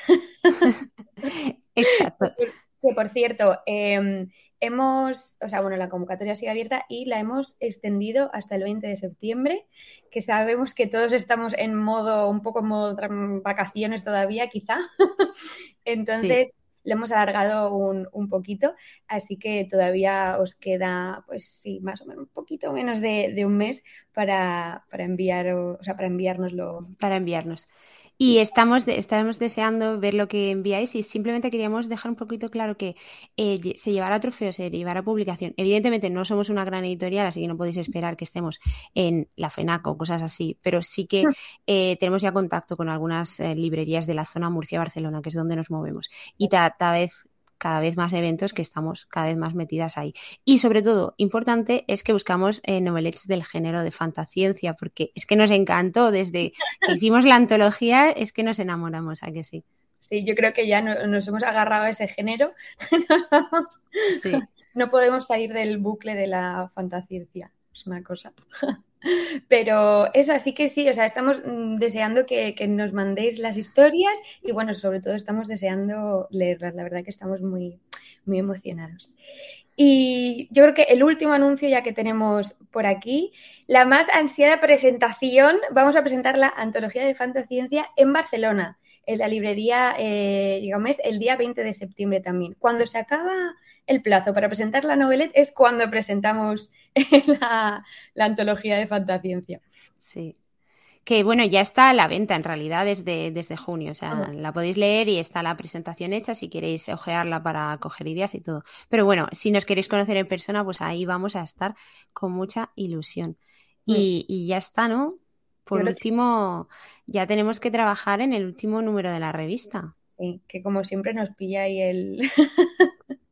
Exacto. Que por cierto, eh, hemos, o sea, bueno, la convocatoria sigue abierta y la hemos extendido hasta el 20 de septiembre, que sabemos que todos estamos en modo, un poco en modo vacaciones todavía, quizá. Entonces, lo hemos alargado un, un, poquito, así que todavía os queda, pues sí, más o menos un poquito menos de, de un mes para, para enviar, o sea, para enviárnoslo. Para enviarnos. Y estamos, estamos deseando ver lo que enviáis y simplemente queríamos dejar un poquito claro que eh, se llevará trofeo, se llevará publicación. Evidentemente no somos una gran editorial, así que no podéis esperar que estemos en la FENAC o cosas así, pero sí que eh, tenemos ya contacto con algunas eh, librerías de la zona Murcia-Barcelona, que es donde nos movemos. Y cada vez cada vez más eventos que estamos cada vez más metidas ahí. Y sobre todo, importante es que buscamos eh, novelets del género de fantasciencia, porque es que nos encantó desde que hicimos la antología, es que nos enamoramos, ¿a que sí? Sí, yo creo que ya nos hemos agarrado a ese género. No podemos salir del bucle de la fantasciencia. Es una cosa. Pero eso, así que sí, o sea, estamos mm, deseando que, nos mandéis las historias y bueno, sobre todo estamos deseando leerlas. La verdad que estamos muy, muy emocionados. Y yo creo que el último anuncio ya que tenemos por aquí, la más ansiada presentación, vamos a presentar la Antología de Fantasciencia en Barcelona, en la librería, eh, digamos, el día 20 de septiembre también. Cuando se acaba el plazo para presentar la novelette es cuando presentamos la, la Antología de Fantasciencia. Sí, que bueno, ya está a la venta en realidad desde, desde junio. O sea, la podéis leer y está la presentación hecha si queréis ojearla para coger ideas y todo. Pero bueno, si nos queréis conocer en persona, pues ahí vamos a estar con mucha ilusión. Y, y ya está, ¿no? Por último, ya tenemos que trabajar en el último número de la revista. Sí, que como siempre nos pilla ahí el,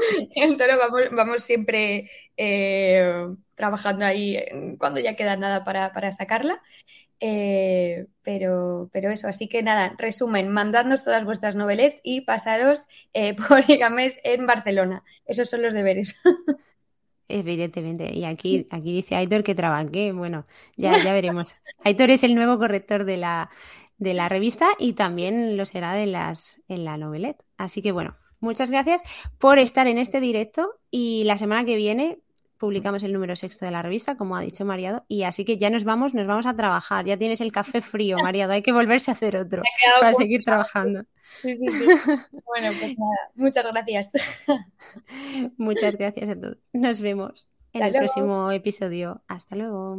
el toro, vamos, siempre eh, trabajando ahí en- cuando ya queda nada para, para sacarla. Eh, pero, pero eso, así que nada, resumen, mandadnos todas vuestras noveles y pasaros eh, por Igames en Barcelona. Esos son los deberes. Evidentemente. Y aquí, aquí dice Aitor que trabaje. Bueno, ya, ya veremos. Aitor es el nuevo corrector de la, de la revista y también lo será de las, en la novelette. Así que bueno, muchas gracias por estar en este directo y la semana que viene publicamos el número sexto de la revista, como ha dicho Mariado, y así que ya nos vamos, nos vamos a trabajar. Ya tienes el café frío, Mariado, hay que volverse a hacer otro para seguir trabajando. Sí, sí, sí. Bueno, pues nada, muchas gracias. Muchas gracias a todos. Nos vemos en Hasta el luego. próximo episodio. Hasta luego.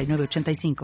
906985.